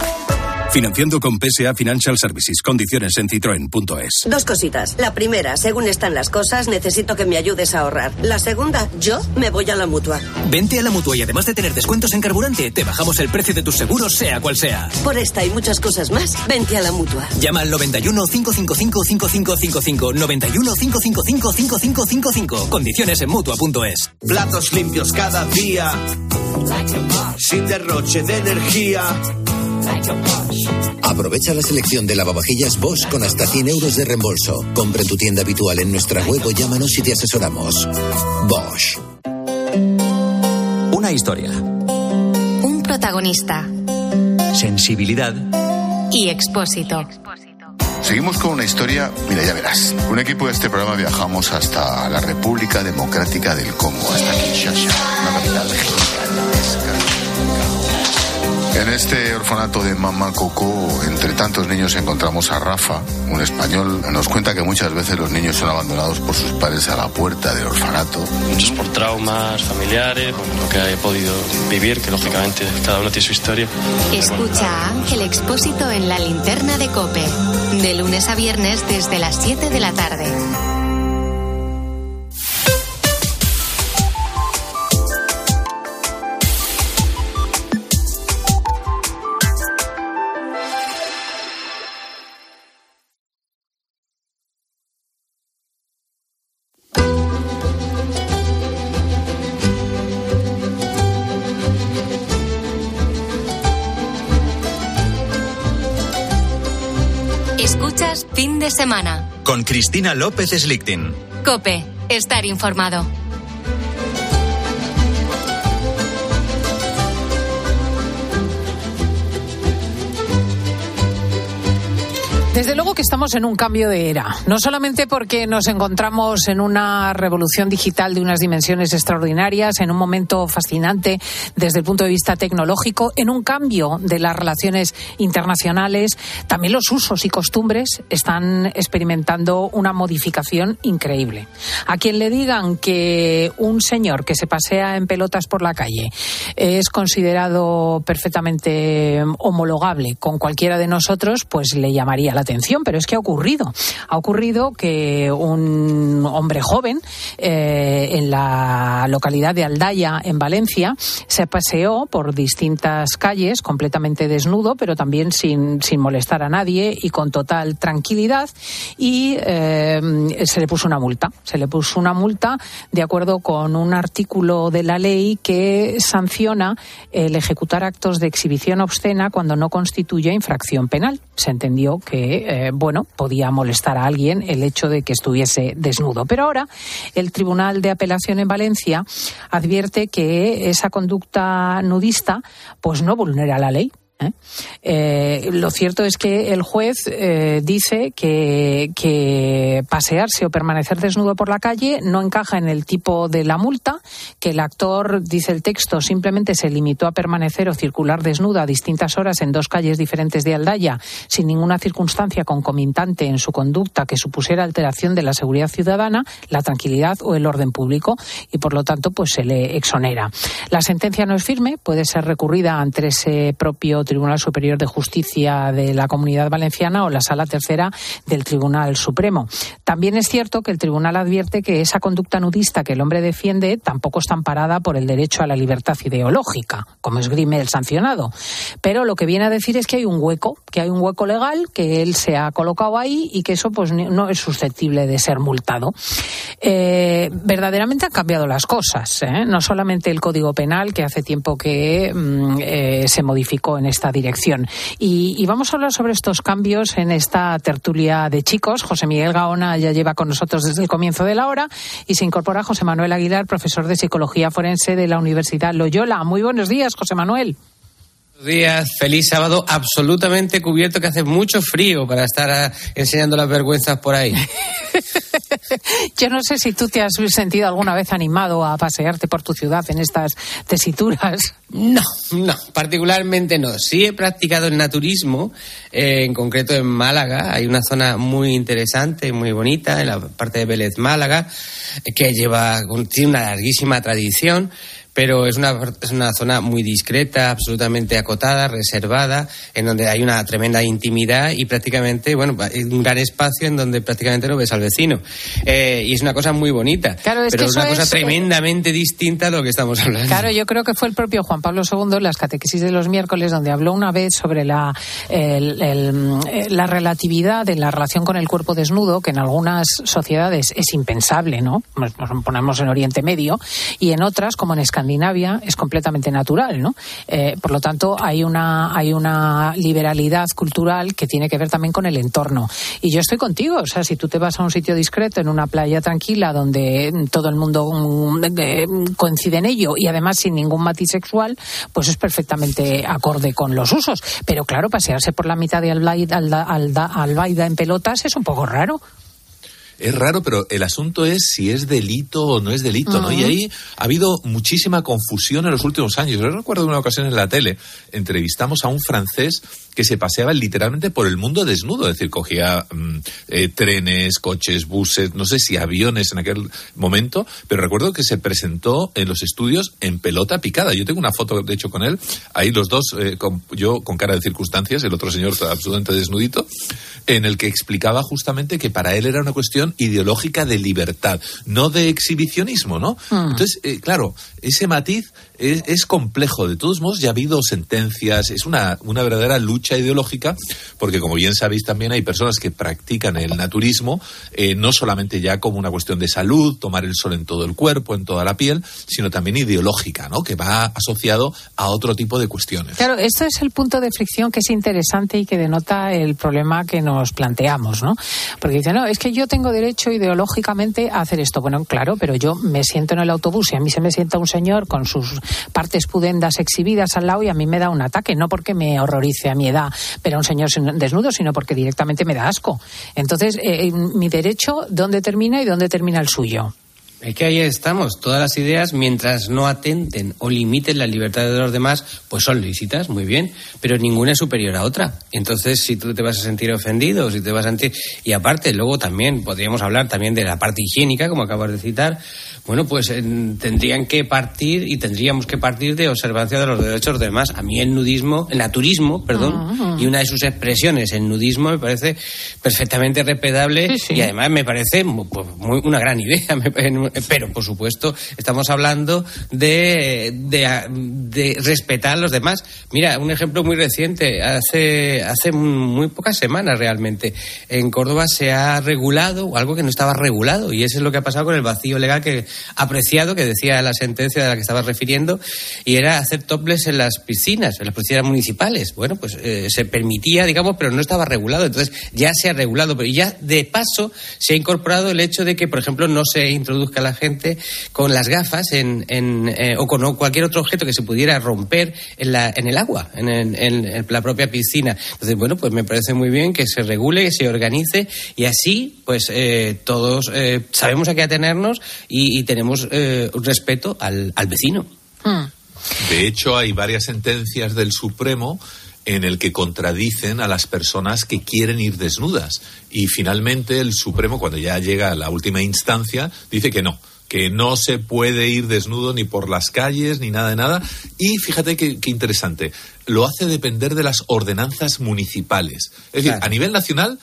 Financiando con PSA Financial Services. Condiciones en citroen.es. Dos cositas. La primera, según están las cosas, necesito que me ayudes a ahorrar. La segunda, yo me voy a la mutua. Vente a la mutua y además de tener descuentos en carburante, te bajamos el precio de tus seguros, sea cual sea. Por esta y muchas cosas más, vente a la mutua. Llama al 91 555 5555. 91 555 5555. Condiciones en mutua.es. Platos limpios cada día. Sin derroche de energía. Aprovecha la selección de lavavajillas Bosch con hasta 100 euros de reembolso. Compra en tu tienda habitual en nuestra web o llámanos y te asesoramos. Bosch. Una historia. Un protagonista. Sensibilidad. Y expósito. Seguimos con una historia, mira, ya verás. Un equipo de este programa viajamos hasta la República Democrática del Congo, hasta Kinshasa, una capital gigantesca. En este orfanato de Mamá Coco, entre tantos niños encontramos a Rafa, un español. Nos cuenta que muchas veces los niños son abandonados por sus padres a la puerta del orfanato. Muchos por traumas familiares, por lo que he podido vivir, que lógicamente cada uno tiene su historia. Escucha a Ángel Expósito en la linterna de Cope, de lunes a viernes desde las 7 de la tarde. De semana. Con Cristina López Slichting. Cope, estar informado. Desde luego que estamos en un cambio de era, no solamente porque nos encontramos en una revolución digital de unas dimensiones extraordinarias, en un momento fascinante desde el punto de vista tecnológico, en un cambio de las relaciones internacionales, también los usos y costumbres están experimentando una modificación increíble. A quien le digan que un señor que se pasea en pelotas por la calle es considerado perfectamente homologable con cualquiera de nosotros, pues le llamaría la atención, pero es que ha ocurrido. Ha ocurrido que un hombre joven eh, en la localidad de Aldaya, en Valencia, se paseó por distintas calles completamente desnudo, pero también sin, sin molestar a nadie y con total tranquilidad. Y eh, se le puso una multa. Se le puso una multa de acuerdo con un artículo de la ley que sanciona el ejecutar actos de exhibición obscena cuando no constituye infracción penal. Se entendió que eh, bueno, podía molestar a alguien el hecho de que estuviese desnudo. Pero ahora el Tribunal de Apelación en Valencia advierte que esa conducta nudista pues no vulnera la ley. ¿Eh? Eh, lo cierto es que el juez eh, dice que, pasearse o permanecer desnudo por la calle no encaja en el tipo de la multa, que el actor, dice el texto, simplemente se limitó a permanecer o circular desnudo a distintas horas en dos calles diferentes de Aldaya, sin ninguna circunstancia concomitante en su conducta que supusiera alteración de la seguridad ciudadana, la tranquilidad o el orden público, y por lo tanto pues se le exonera. La sentencia no es firme, puede ser recurrida ante ese propio Tribunal Superior de Justicia de la Comunidad Valenciana o la Sala Tercera del Tribunal Supremo. También es cierto que el Tribunal advierte que esa conducta nudista que el hombre defiende tampoco está amparada por el derecho a la libertad ideológica, como esgrime el sancionado. Pero lo que viene a decir es que hay un hueco, que hay un hueco legal, que él se ha colocado ahí y que eso pues no es susceptible de ser multado. Eh, verdaderamente han cambiado las cosas, ¿eh? no solamente el Código Penal, que hace tiempo que mm, eh, se modificó en esta dirección. Y, y, vamos a hablar sobre estos cambios en esta tertulia de chicos. José Miguel Gaona ya lleva con nosotros desde el comienzo de la hora y se incorpora José Manuel Aguilar, profesor de Psicología Forense de la Universidad Loyola. Muy buenos días, José Manuel días, feliz sábado, absolutamente cubierto, que hace mucho frío para estar ah, enseñando las vergüenzas por ahí. Yo no sé si tú te has sentido alguna vez animado a pasearte por tu ciudad en estas tesituras. No, no, particularmente no. Sí he practicado el naturismo, eh, en concreto en Málaga. Hay una zona muy interesante, muy bonita, en la parte de Vélez Málaga, que lleva, tiene una larguísima tradición pero es una, es una zona muy discreta, absolutamente acotada, reservada, en donde hay una tremenda intimidad y prácticamente, bueno, un gran espacio en donde prácticamente no ves al vecino. Eh, y es una cosa muy bonita, claro, es pero es una cosa eh, tremendamente distinta a lo que estamos hablando. Claro, yo creo que fue el propio Juan Pablo II en las catequesis de los miércoles donde habló una vez sobre la, eh, la relatividad de la relación con el cuerpo desnudo, que en algunas sociedades es impensable, ¿no? Nos, nos ponemos en Oriente Medio, y en otras, como en Escandinavia, Escandinavia es completamente natural, ¿no? Eh, por lo tanto, hay una, hay una liberalidad cultural que tiene que ver también con el entorno. Y yo estoy contigo, o sea, si tú te vas a un sitio discreto, en una playa tranquila, donde todo el mundo mm, eh, coincide en ello y además sin ningún matiz sexual, pues es perfectamente acorde con los usos. Pero claro, pasearse por la mitad de Albaida, Albaida en pelotas es un poco raro es raro, pero el asunto es si es delito o no es delito, ¿no? Y ahí ha habido muchísima confusión en los últimos años. Yo recuerdo una ocasión en la tele, entrevistamos a un francés que se paseaba literalmente por el mundo desnudo, es decir, cogía mm, eh, trenes, coches, buses, no sé si aviones en aquel momento, pero recuerdo que se presentó en los estudios en pelota picada. Yo tengo una foto, de hecho, con él, ahí los dos, eh, yo con cara de circunstancias, el otro señor absolutamente desnudito, en el que explicaba justamente que para él era una cuestión ideológica de libertad, no de exhibicionismo, ¿no? Mm. Entonces, eh, claro, ese matiz es, complejo. De todos modos, ya ha habido sentencias, es una, una verdadera lucha ideológica, porque como bien sabéis también hay personas que practican el naturismo, eh, no solamente ya como una cuestión de salud, tomar el sol en todo el cuerpo, en toda la piel, sino también ideológica, ¿no? Que va asociado a otro tipo de cuestiones. Claro, esto es el punto de fricción que es interesante y que denota el problema que nos planteamos, ¿no? Porque dice, no, es que yo tengo derecho ideológicamente a hacer esto. Bueno, claro, pero yo me siento en el autobús y a mí se me sienta un señor con sus partes pudendas exhibidas al lado y a mí me da un ataque, no porque me horrorice a mi edad pero a un señor desnudo, sino porque directamente me da asco. Entonces, eh, eh, mi derecho, ¿dónde termina y dónde termina el suyo? Es que ahí estamos. Todas las ideas, mientras no atenten o limiten la libertad de los demás, pues son lícitas, muy bien, pero ninguna es superior a otra. Entonces, si tú te vas a sentir ofendido, si te vas a sentir... Y aparte, luego también podríamos hablar también de la parte higiénica, como acabas de citar, bueno, pues tendrían que partir y tendríamos que partir de observancia de los derechos de demás. A mí el nudismo, el naturismo, perdón, ah. y una de sus expresiones, el nudismo, me parece perfectamente respetable y además me parece pues, muy, una gran idea. Pero, por supuesto, estamos hablando de, de, respetar a los demás. Mira, un ejemplo muy reciente, hace, hace muy pocas semanas realmente, en Córdoba se ha regulado algo que no estaba regulado y eso es lo que ha pasado con el vacío legal que apreciado, que decía la sentencia de la que estaba refiriendo, y era hacer toples en las piscinas, en las piscinas municipales. Bueno, pues eh, se permitía, digamos, pero no estaba regulado. Entonces ya se ha regulado, pero ya de paso se ha incorporado el hecho de que, por ejemplo, no se introduzca la gente con las gafas en, eh, o con cualquier otro objeto que se pudiera romper en, la, en el agua, en, la propia piscina. Entonces, bueno, pues me parece muy bien que se regule, que se organice y así, pues eh, todos sabemos a qué atenernos y, y tenemos eh, respeto al, vecino. Hmm. De hecho, hay varias sentencias del Supremo en el que contradicen a las personas que quieren ir desnudas. Y finalmente el Supremo, cuando ya llega a la última instancia, dice que no, que no se puede ir desnudo ni por las calles ni nada de nada. Y fíjate qué, qué interesante, lo hace depender de las ordenanzas municipales. Es decir, a nivel nacional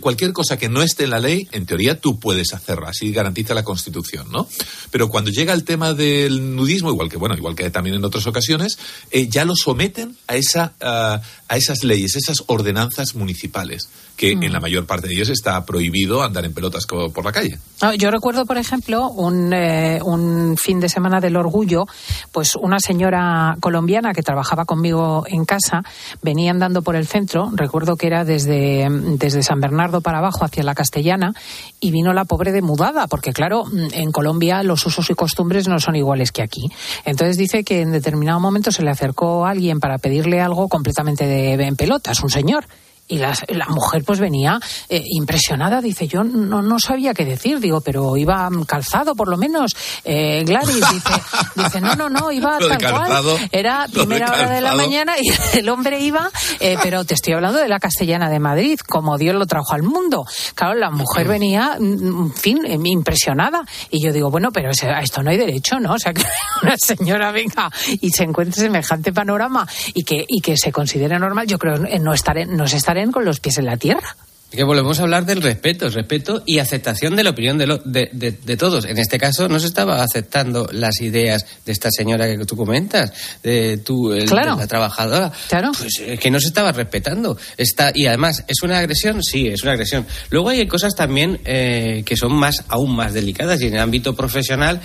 cualquier cosa que no esté en la ley, en teoría tú puedes hacerla, así garantiza la Constitución, ¿no? Pero cuando llega el tema del nudismo, igual que bueno, igual que también en otras ocasiones, eh, ya lo someten a esa a, a esas leyes, esas ordenanzas municipales, que Mm. en la mayor parte de ellos está prohibido andar en pelotas por la calle. Ah, Yo recuerdo, por ejemplo, un, eh, un fin de semana del orgullo, pues una señora colombiana que trabajaba conmigo en casa venía andando por el centro, recuerdo que era desde, desde San Bernardo para abajo hacia la Castellana, y vino la pobre de mudada, porque claro, mm, en Colombia los usos y costumbres no son iguales que aquí. Entonces dice que en determinado momento se le acercó alguien para pedirle algo completamente de, en pelotas, un señor. Y la, la mujer pues venía eh, impresionada, dice, yo no, no sabía qué decir, digo, pero iba calzado por lo menos. Eh, Gladys dice, dice, no, no, no, iba tal calzado, cual. Era de primera hora de la mañana y el hombre iba, eh, pero te estoy hablando de la castellana de Madrid, como Dios lo trajo al mundo. Claro, la mujer venía, mm, en fin, eh, impresionada. Y yo digo, bueno, pero a esto no hay derecho, ¿no? O sea, que una señora venga y se encuentre semejante panorama y que, y que se considere normal, yo creo no estaré, no se estarán con los pies en la tierra. Que volvemos a hablar del respeto, respeto y aceptación de la opinión de, lo- de, de- de todos. En este caso no se estaba aceptando las ideas de esta señora que tú comentas, de, tú, el- Claro. la trabajadora. Claro. Pues eh, que no se estaba respetando. Está, y además, ¿es una agresión? Sí, es una agresión. Luego hay cosas también eh, que son más, aún más delicadas y en el ámbito profesional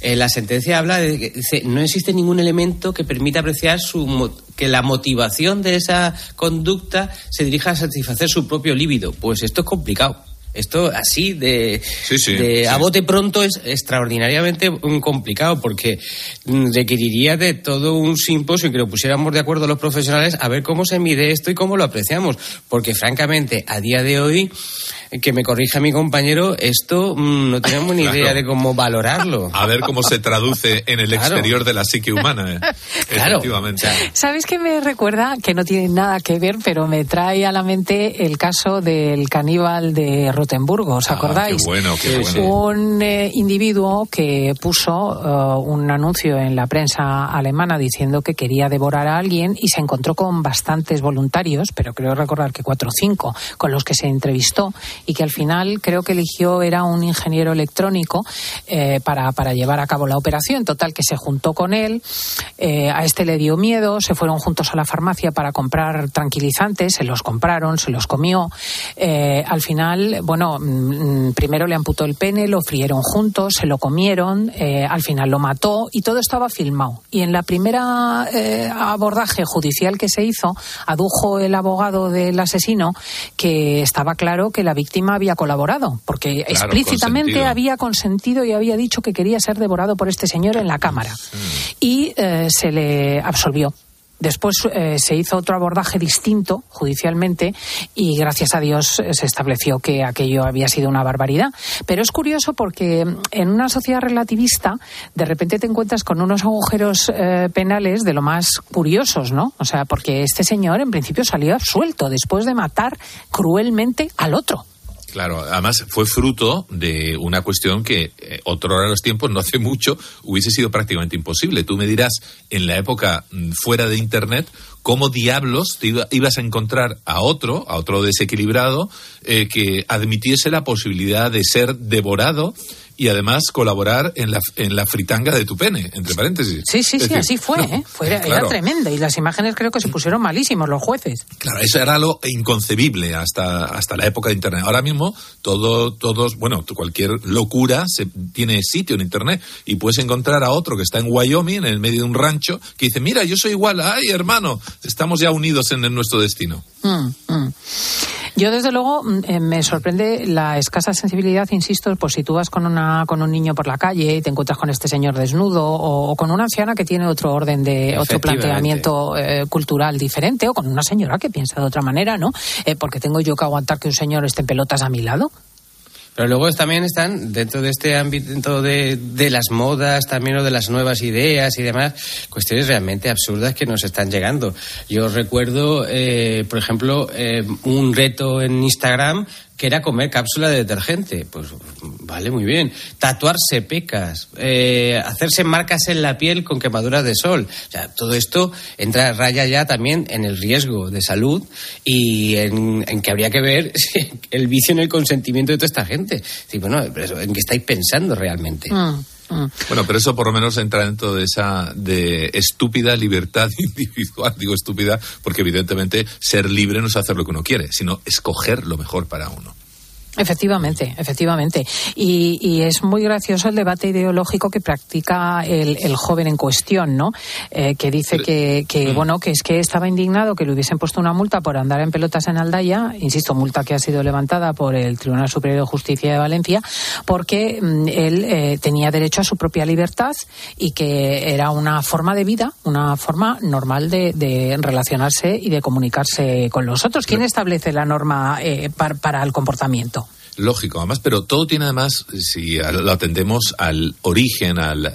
eh, la sentencia habla de que dice, no existe ningún elemento que permita apreciar su que la motivación de esa conducta se dirija a satisfacer su propio líbido. Pues esto es complicado. Esto así de, de a bote pronto es extraordinariamente complicado porque mm, requeriría de todo un simposio y que lo pusiéramos de acuerdo los profesionales a ver cómo se mide esto y cómo lo apreciamos. Porque francamente, a día de hoy, que me corrija mi compañero, esto mm, no tenemos ni Claro. idea de cómo valorarlo. A ver cómo se traduce en el Claro. exterior de la psique humana. eh. Claro. Efectivamente. ¿Sabes qué me recuerda? Que no tiene nada que ver, pero me trae a la mente el caso del caníbal de Rotemburgo, ¿os acordáis? Ah, qué bueno, qué bueno. Un eh, individuo que puso eh, un anuncio en la prensa alemana diciendo que quería devorar a alguien y se encontró con bastantes voluntarios, pero creo recordar que cuatro o cinco, con los que se entrevistó y que al final creo que eligió era un ingeniero electrónico eh, para, para llevar a cabo la operación. Total, que se juntó con él, eh, a este le dio miedo, se fueron juntos a la farmacia para comprar tranquilizantes, se los compraron, se los comió. Eh, al final, bueno, mm, mm, primero le amputó el pene, lo frieron juntos, se lo comieron, eh, al final lo mató y todo estaba filmado. Y en la primera eh, abordaje judicial que se hizo, adujo el abogado del asesino que estaba claro que la víctima había colaborado, porque Claro, explícitamente consentido. había consentido y había dicho que quería ser devorado por este señor en la cámara. Y eh, se le absolvió. Después eh, se hizo otro abordaje distinto judicialmente y gracias a Dios eh, se estableció que aquello había sido una barbaridad. Pero es curioso porque mm, en una sociedad relativista de repente te encuentras con unos agujeros eh, penales de lo más curiosos, ¿no? O sea, porque este señor en principio salió absuelto después de matar cruelmente al otro. Claro, además fue fruto de una cuestión que eh, otro hora de los tiempos, no hace mucho, hubiese sido prácticamente imposible. Tú me dirás, en la época mm, fuera de Internet, cómo diablos te iba- ibas a encontrar a otro, a otro desequilibrado, eh, que admitiese la posibilidad de ser devorado y además colaborar en la, en la fritanga de tu pene, entre paréntesis. Sí, sí, Es sí, decir, así fue, ¿eh? Fue- era, claro. tremendo. Y las imágenes creo que se pusieron malísimos los jueces. Claro, eso era lo inconcebible hasta, hasta la época de Internet. Ahora mismo, todo, todos, bueno, cualquier locura se, tiene sitio en Internet y puedes encontrar a otro que está en Wyoming, en el medio de un rancho, que dice, mira, yo soy igual, ay, hermano, estamos ya unidos en, en nuestro destino. Mm, mm. Yo, desde luego, mm, eh, me sorprende la escasa sensibilidad, insisto, pues si tú vas con, una, con un niño por la calle y te encuentras con este señor desnudo o, o con una anciana que tiene otro orden de, otro planteamiento eh, cultural diferente o con una señora que piensa de otra manera, ¿no? Eh, porque tengo yo que aguantar que un señor esté en pelotas a mi lado. Pero luego también están dentro de este ámbito de, de las modas, también o de las nuevas ideas y demás, cuestiones realmente absurdas que nos están llegando. Yo recuerdo, eh, por ejemplo, eh, un reto en Instagram que era comer cápsula de detergente. Pues Vale, muy bien. Tatuarse pecas, eh, hacerse marcas en la piel con quemaduras de sol. O sea, todo esto entra raya ya también en el riesgo de salud y en, en que habría que ver el vicio en el consentimiento de toda esta gente. Bueno, ¿en qué estáis pensando realmente? Mm, mm. Bueno, pero eso por lo menos entra dentro de esa de estúpida libertad individual. Digo estúpida porque evidentemente ser libre no es hacer lo que uno quiere, sino escoger lo mejor para uno. Efectivamente, efectivamente. Y, y es muy gracioso el debate ideológico que practica el, el joven en cuestión, ¿no? Eh, que dice que, que, bueno, que es que estaba indignado que le hubiesen puesto una multa por andar en pelotas en Aldaya, insisto, multa que ha sido levantada por el Tribunal Superior de Justicia de Valencia, porque mm, él eh, tenía derecho a su propia libertad y que era una forma de vida, una forma normal de, de relacionarse y de comunicarse con los otros. ¿Quién establece la norma eh, par- para el comportamiento? Lógico, además, pero todo tiene además, si lo atendemos al origen al,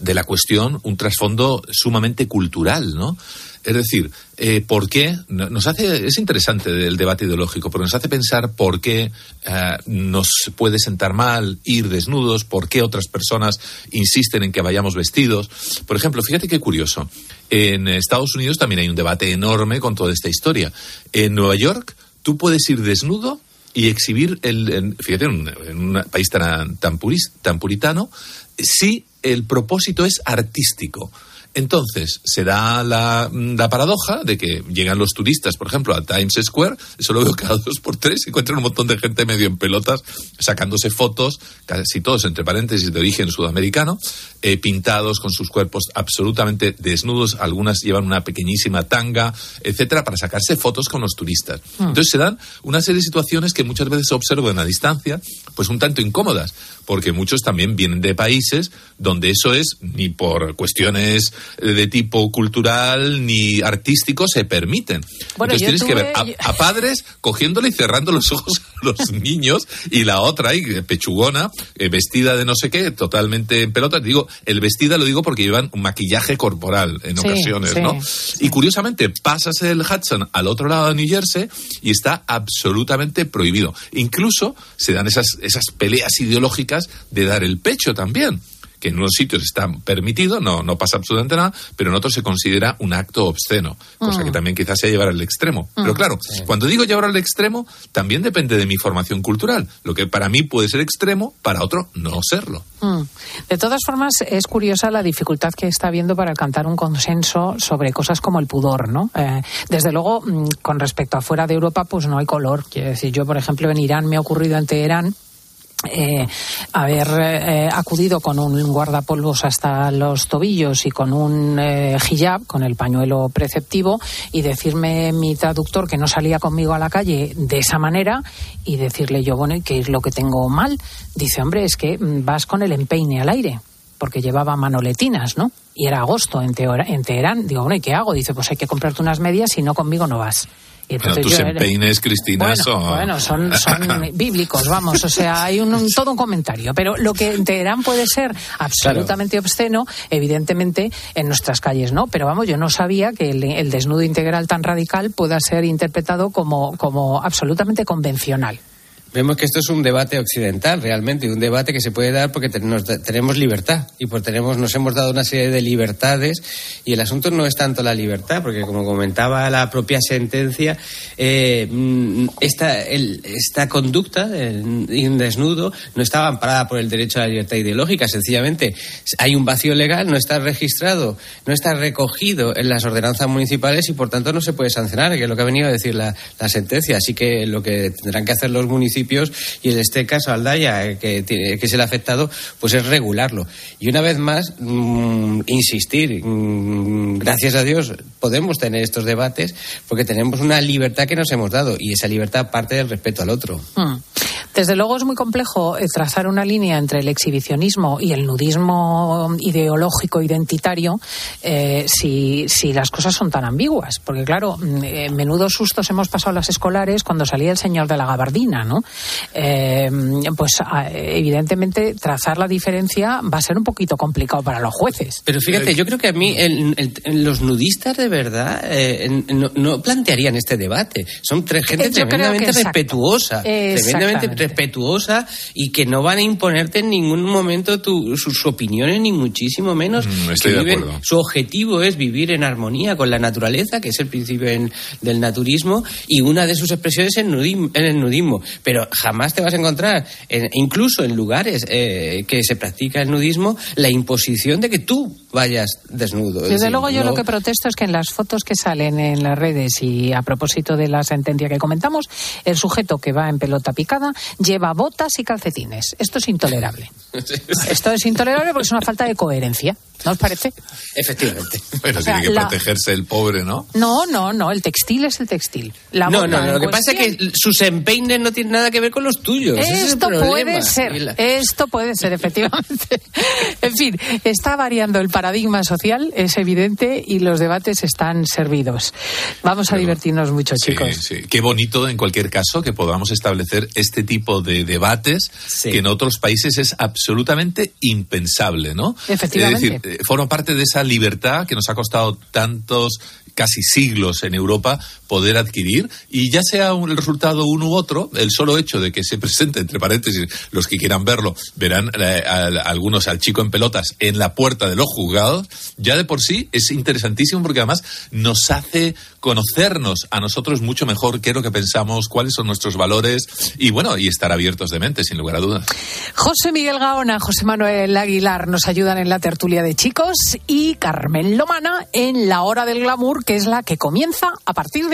de la cuestión, un trasfondo sumamente cultural, ¿no? Es decir, eh, ¿por qué? No- Nos hace, es interesante el debate ideológico, pero nos hace pensar por qué eh, nos puede sentar mal ir desnudos, por qué otras personas insisten en que vayamos vestidos. Por ejemplo, fíjate qué curioso. En Estados Unidos también hay un debate enorme con toda esta historia. En Nueva York, tú puedes ir desnudo y exhibir el, fíjate, en un, país tan, tan, tan puritano, si el propósito es artístico. Entonces, se da la, la paradoja de que llegan los turistas, por ejemplo, a Times Square, eso lo veo cada dos por tres, y encuentran un montón de gente medio en pelotas, sacándose fotos, casi todos entre paréntesis de origen sudamericano, eh, pintados con sus cuerpos absolutamente desnudos, algunas llevan una pequeñísima tanga, etcétera, para sacarse fotos con los turistas. Mm. Entonces se dan una serie de situaciones que muchas veces observan a distancia, pues un tanto incómodas, porque muchos también vienen de países donde eso es ni por cuestiones de tipo cultural ni artístico se permiten. Bueno, Entonces tienes que ver a, a padres cogiéndole y cerrando los ojos los niños y la otra eh, pechugona, eh, vestida de no sé qué, totalmente en pelotas. Digo, el vestida lo digo porque llevan un maquillaje corporal en Sí, ocasiones, sí, ¿no? Y curiosamente, pasas el Hudson al otro lado de New Jersey y está absolutamente prohibido. Incluso se dan esas, esas peleas ideológicas de dar el pecho también que en unos sitios está permitido, no, no pasa absolutamente nada, pero en otros se considera un acto obsceno, cosa Mm. que también quizás sea llevar al extremo. Mm. Pero claro, cuando digo llevar al extremo, también depende de mi formación cultural. Lo que para mí puede ser extremo, para otro no serlo. Mm. De todas formas, es curiosa la dificultad que está habiendo para alcanzar un consenso sobre cosas como el pudor, ¿no? Eh, desde luego, mm, con respecto a fuera de Europa, pues no hay color. Quiero decir, yo, por ejemplo, en Irán me ha ocurrido en Teherán eh, haber eh, acudido con un guardapolvos hasta los tobillos y con un eh, hijab, con el pañuelo preceptivo, y decirme mi traductor que no salía conmigo a la calle de esa manera y decirle yo, bueno, ¿y qué es lo que tengo mal? Dice, hombre, es que mm, vas con el empeine al aire porque llevaba manoletinas, ¿no? Y era agosto en, Teherán. Digo, bueno, ¿y qué hago? Dice, pues hay que comprarte unas medias y no conmigo no vas. Y entonces tus yo- empeines, Cristina, bueno, son... bueno, son, son bíblicos, vamos, o sea, hay un, un- todo un comentario. Pero lo que en Teherán puede ser absolutamente obsceno, evidentemente, en nuestras calles, ¿no? Pero vamos, yo no sabía que el, el desnudo integral tan radical pueda ser interpretado como, como absolutamente convencional. Vemos que esto es un debate occidental realmente, un debate que se puede dar porque tenemos, tenemos libertad y por tenemos, nos hemos dado una serie de libertades y el asunto no es tanto la libertad, porque como comentaba la propia sentencia, eh, mm, esta, el- esta conducta de un desnudo no estaba amparada por el derecho a la libertad ideológica, sencillamente hay un vacío legal, no está registrado, no está recogido en las ordenanzas municipales y por tanto no se puede sancionar, que es lo que ha venido a decir la, la sentencia. Así que lo que tendrán que hacer los municipios, y en este caso Aldaya, eh, que, que es el afectado, pues es regularlo. Y una vez más, mm, insistir, mm, gracias a Dios podemos tener estos debates porque tenemos una libertad que nos hemos dado y esa libertad parte del respeto al otro. Mm. Desde luego es muy complejo eh, trazar una línea entre el exhibicionismo y el nudismo ideológico identitario eh, si, si las cosas son tan ambiguas. Porque claro, mm, eh, menudos sustos hemos pasado las escolares cuando salía el señor de la gabardina, ¿no? Eh, pues a- evidentemente trazar la diferencia va a ser un poquito complicado para los jueces. Pero fíjate, yo creo que a mí el- el- los nudistas de verdad no, no plantearían este debate. Son tres gente tremendamente respetuosa, tremendamente. Respetuosa y que no van a imponerte en ningún momento tu- sus opiniones, ni muchísimo menos. Mm, estoy Que de viven- acuerdo. su objetivo es vivir en armonía con la naturaleza, que es el principio en- del naturismo, y una de sus expresiones es en el nudismo. Pero jamás te vas a encontrar, en- incluso en lugares eh, que se practica el nudismo, la imposición de que tú vayas desnudo. Es Desde decir, luego yo no- lo que protesto es que en las fotos que salen en las redes y a propósito de la sentencia que comentamos, el sujeto que va en pelota picada lleva botas y calcetines. Esto es intolerable. Esto es intolerable porque es una falta de coherencia. ¿No os parece? Efectivamente. Bueno, O sea, tiene que la- protegerse el pobre, ¿no? No, no, no. El textil es el textil. La no, no, no, lo que pasa es que sus empeines no tienen nada que ver con los tuyos. Es Esto puede ser, la- esto puede ser, efectivamente. en fin, está variando el paradigma social, es evidente, y los debates están servidos. Vamos a divertirnos mucho, chicos. Sí, sí. Qué bonito, en cualquier caso, que podamos establecer este tipo de debates que en otros países es absolutamente impensable, ¿no? Efectivamente. Es decir, forma parte de esa libertad que nos ha costado tantos casi siglos en Europa poder adquirir y ya sea un, el resultado uno u otro, el solo hecho de que se presente, entre paréntesis, los que quieran verlo, verán eh, al- algunos al chico en pelotas en la puerta de los juzgados, ya de por sí es interesantísimo porque además nos hace conocernos a nosotros mucho mejor qué es lo que pensamos, cuáles son nuestros valores y bueno, y estar abiertos de mente, sin lugar a dudas. José Miguel Gaona, José Manuel Aguilar nos ayudan en la tertulia de chicos y Carmen Lomana en la hora del glamour, que es la que comienza a partir de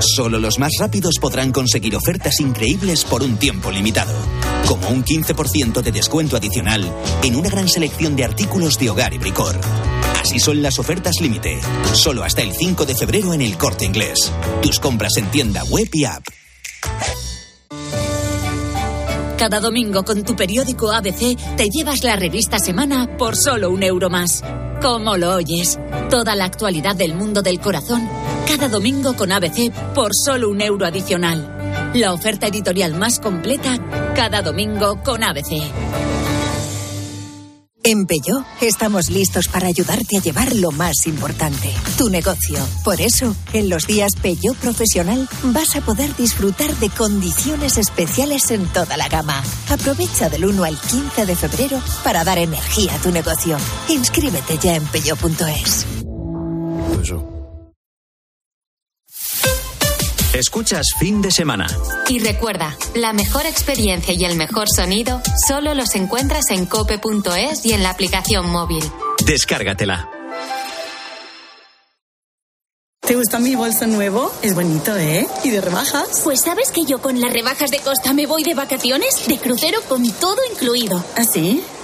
Solo los más rápidos podrán conseguir ofertas increíbles por un tiempo limitado. Como un 15% de descuento adicional en una gran selección de artículos de hogar y bricor. Así son las ofertas límite. Solo hasta el 5 de febrero en el corte inglés. Tus compras en tienda web y app. Cada domingo con tu periódico ABC te llevas la revista Semana por solo un euro más. ¿Cómo lo oyes? Toda la actualidad del mundo del corazón, cada domingo con ABC por solo un euro adicional. La oferta editorial más completa, cada domingo con ABC. En Peugeot estamos listos para ayudarte a llevar lo más importante, tu negocio. Por eso, en los días Peugeot Profesional vas a poder disfrutar de condiciones especiales en toda la gama. Aprovecha del 1 al 15 de febrero para dar energía a tu negocio. Inscríbete ya en peugeot.es. Escuchas fin de semana. Y recuerda, la mejor experiencia y el mejor sonido solo los encuentras en cope.es y en la aplicación móvil. Descárgatela. ¿Te gusta mi bolso nuevo? Es bonito, ¿eh? ¿Y de rebajas? Pues sabes que yo con las rebajas de Costa me voy de vacaciones, de crucero con todo incluido. ¿Ah, sí?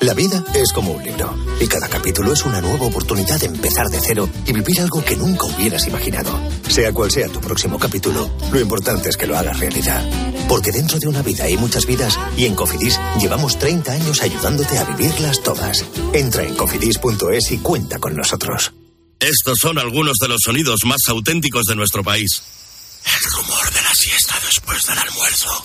La vida es como un libro y cada capítulo es una nueva oportunidad de empezar de cero y vivir algo que nunca hubieras imaginado. Sea cual sea tu próximo capítulo, lo importante es que lo hagas realidad. Porque dentro de una vida hay muchas vidas y en Cofidis llevamos 30 años ayudándote a vivirlas todas. Entra en cofidis.es y cuenta con nosotros. Estos son algunos de los sonidos más auténticos de nuestro país. El rumor de la siesta después del almuerzo.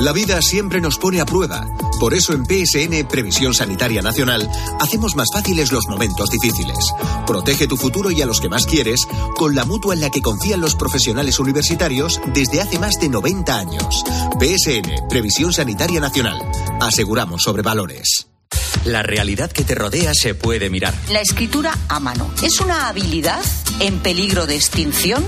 La vida siempre nos pone a prueba. Por eso en PSN Previsión Sanitaria Nacional hacemos más fáciles los momentos difíciles. Protege tu futuro y a los que más quieres con la mutua en la que confían los profesionales universitarios desde hace más de 90 años. PSN Previsión Sanitaria Nacional. Aseguramos sobre valores. La realidad que te rodea se puede mirar. La escritura a mano es una habilidad en peligro de extinción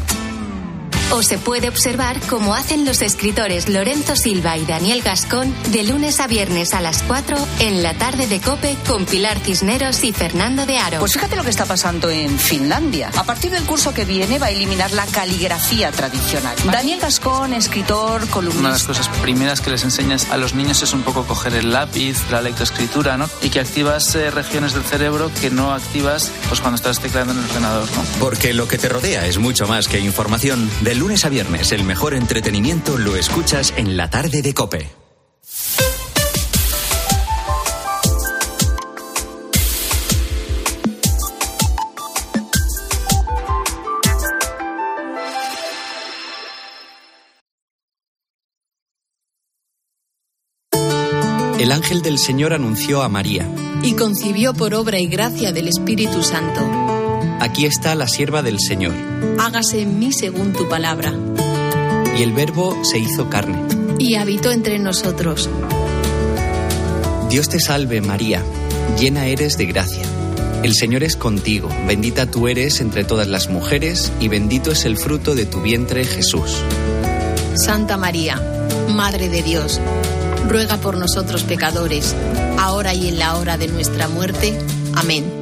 o se puede observar como hacen los escritores Lorenzo Silva y Daniel Gascón de lunes a viernes a las 4 en la tarde de Cope con Pilar Cisneros y Fernando de Aro. Pues fíjate lo que está pasando en Finlandia. A partir del curso que viene va a eliminar la caligrafía tradicional. Daniel Gascón, escritor, columnista. Una de las cosas primeras que les enseñas a los niños es un poco coger el lápiz, la lectoescritura, ¿no? Y que activas eh, regiones del cerebro que no activas pues cuando estás tecleando en el ordenador, ¿no? Porque lo que te rodea es mucho más que información. De lunes a viernes, el mejor entretenimiento lo escuchas en la tarde de Cope. El ángel del Señor anunció a María. Y concibió por obra y gracia del Espíritu Santo. Aquí está la sierva del Señor. Hágase en mí según tu palabra. Y el Verbo se hizo carne. Y habitó entre nosotros. Dios te salve María, llena eres de gracia. El Señor es contigo, bendita tú eres entre todas las mujeres y bendito es el fruto de tu vientre Jesús. Santa María, Madre de Dios, ruega por nosotros pecadores, ahora y en la hora de nuestra muerte. Amén.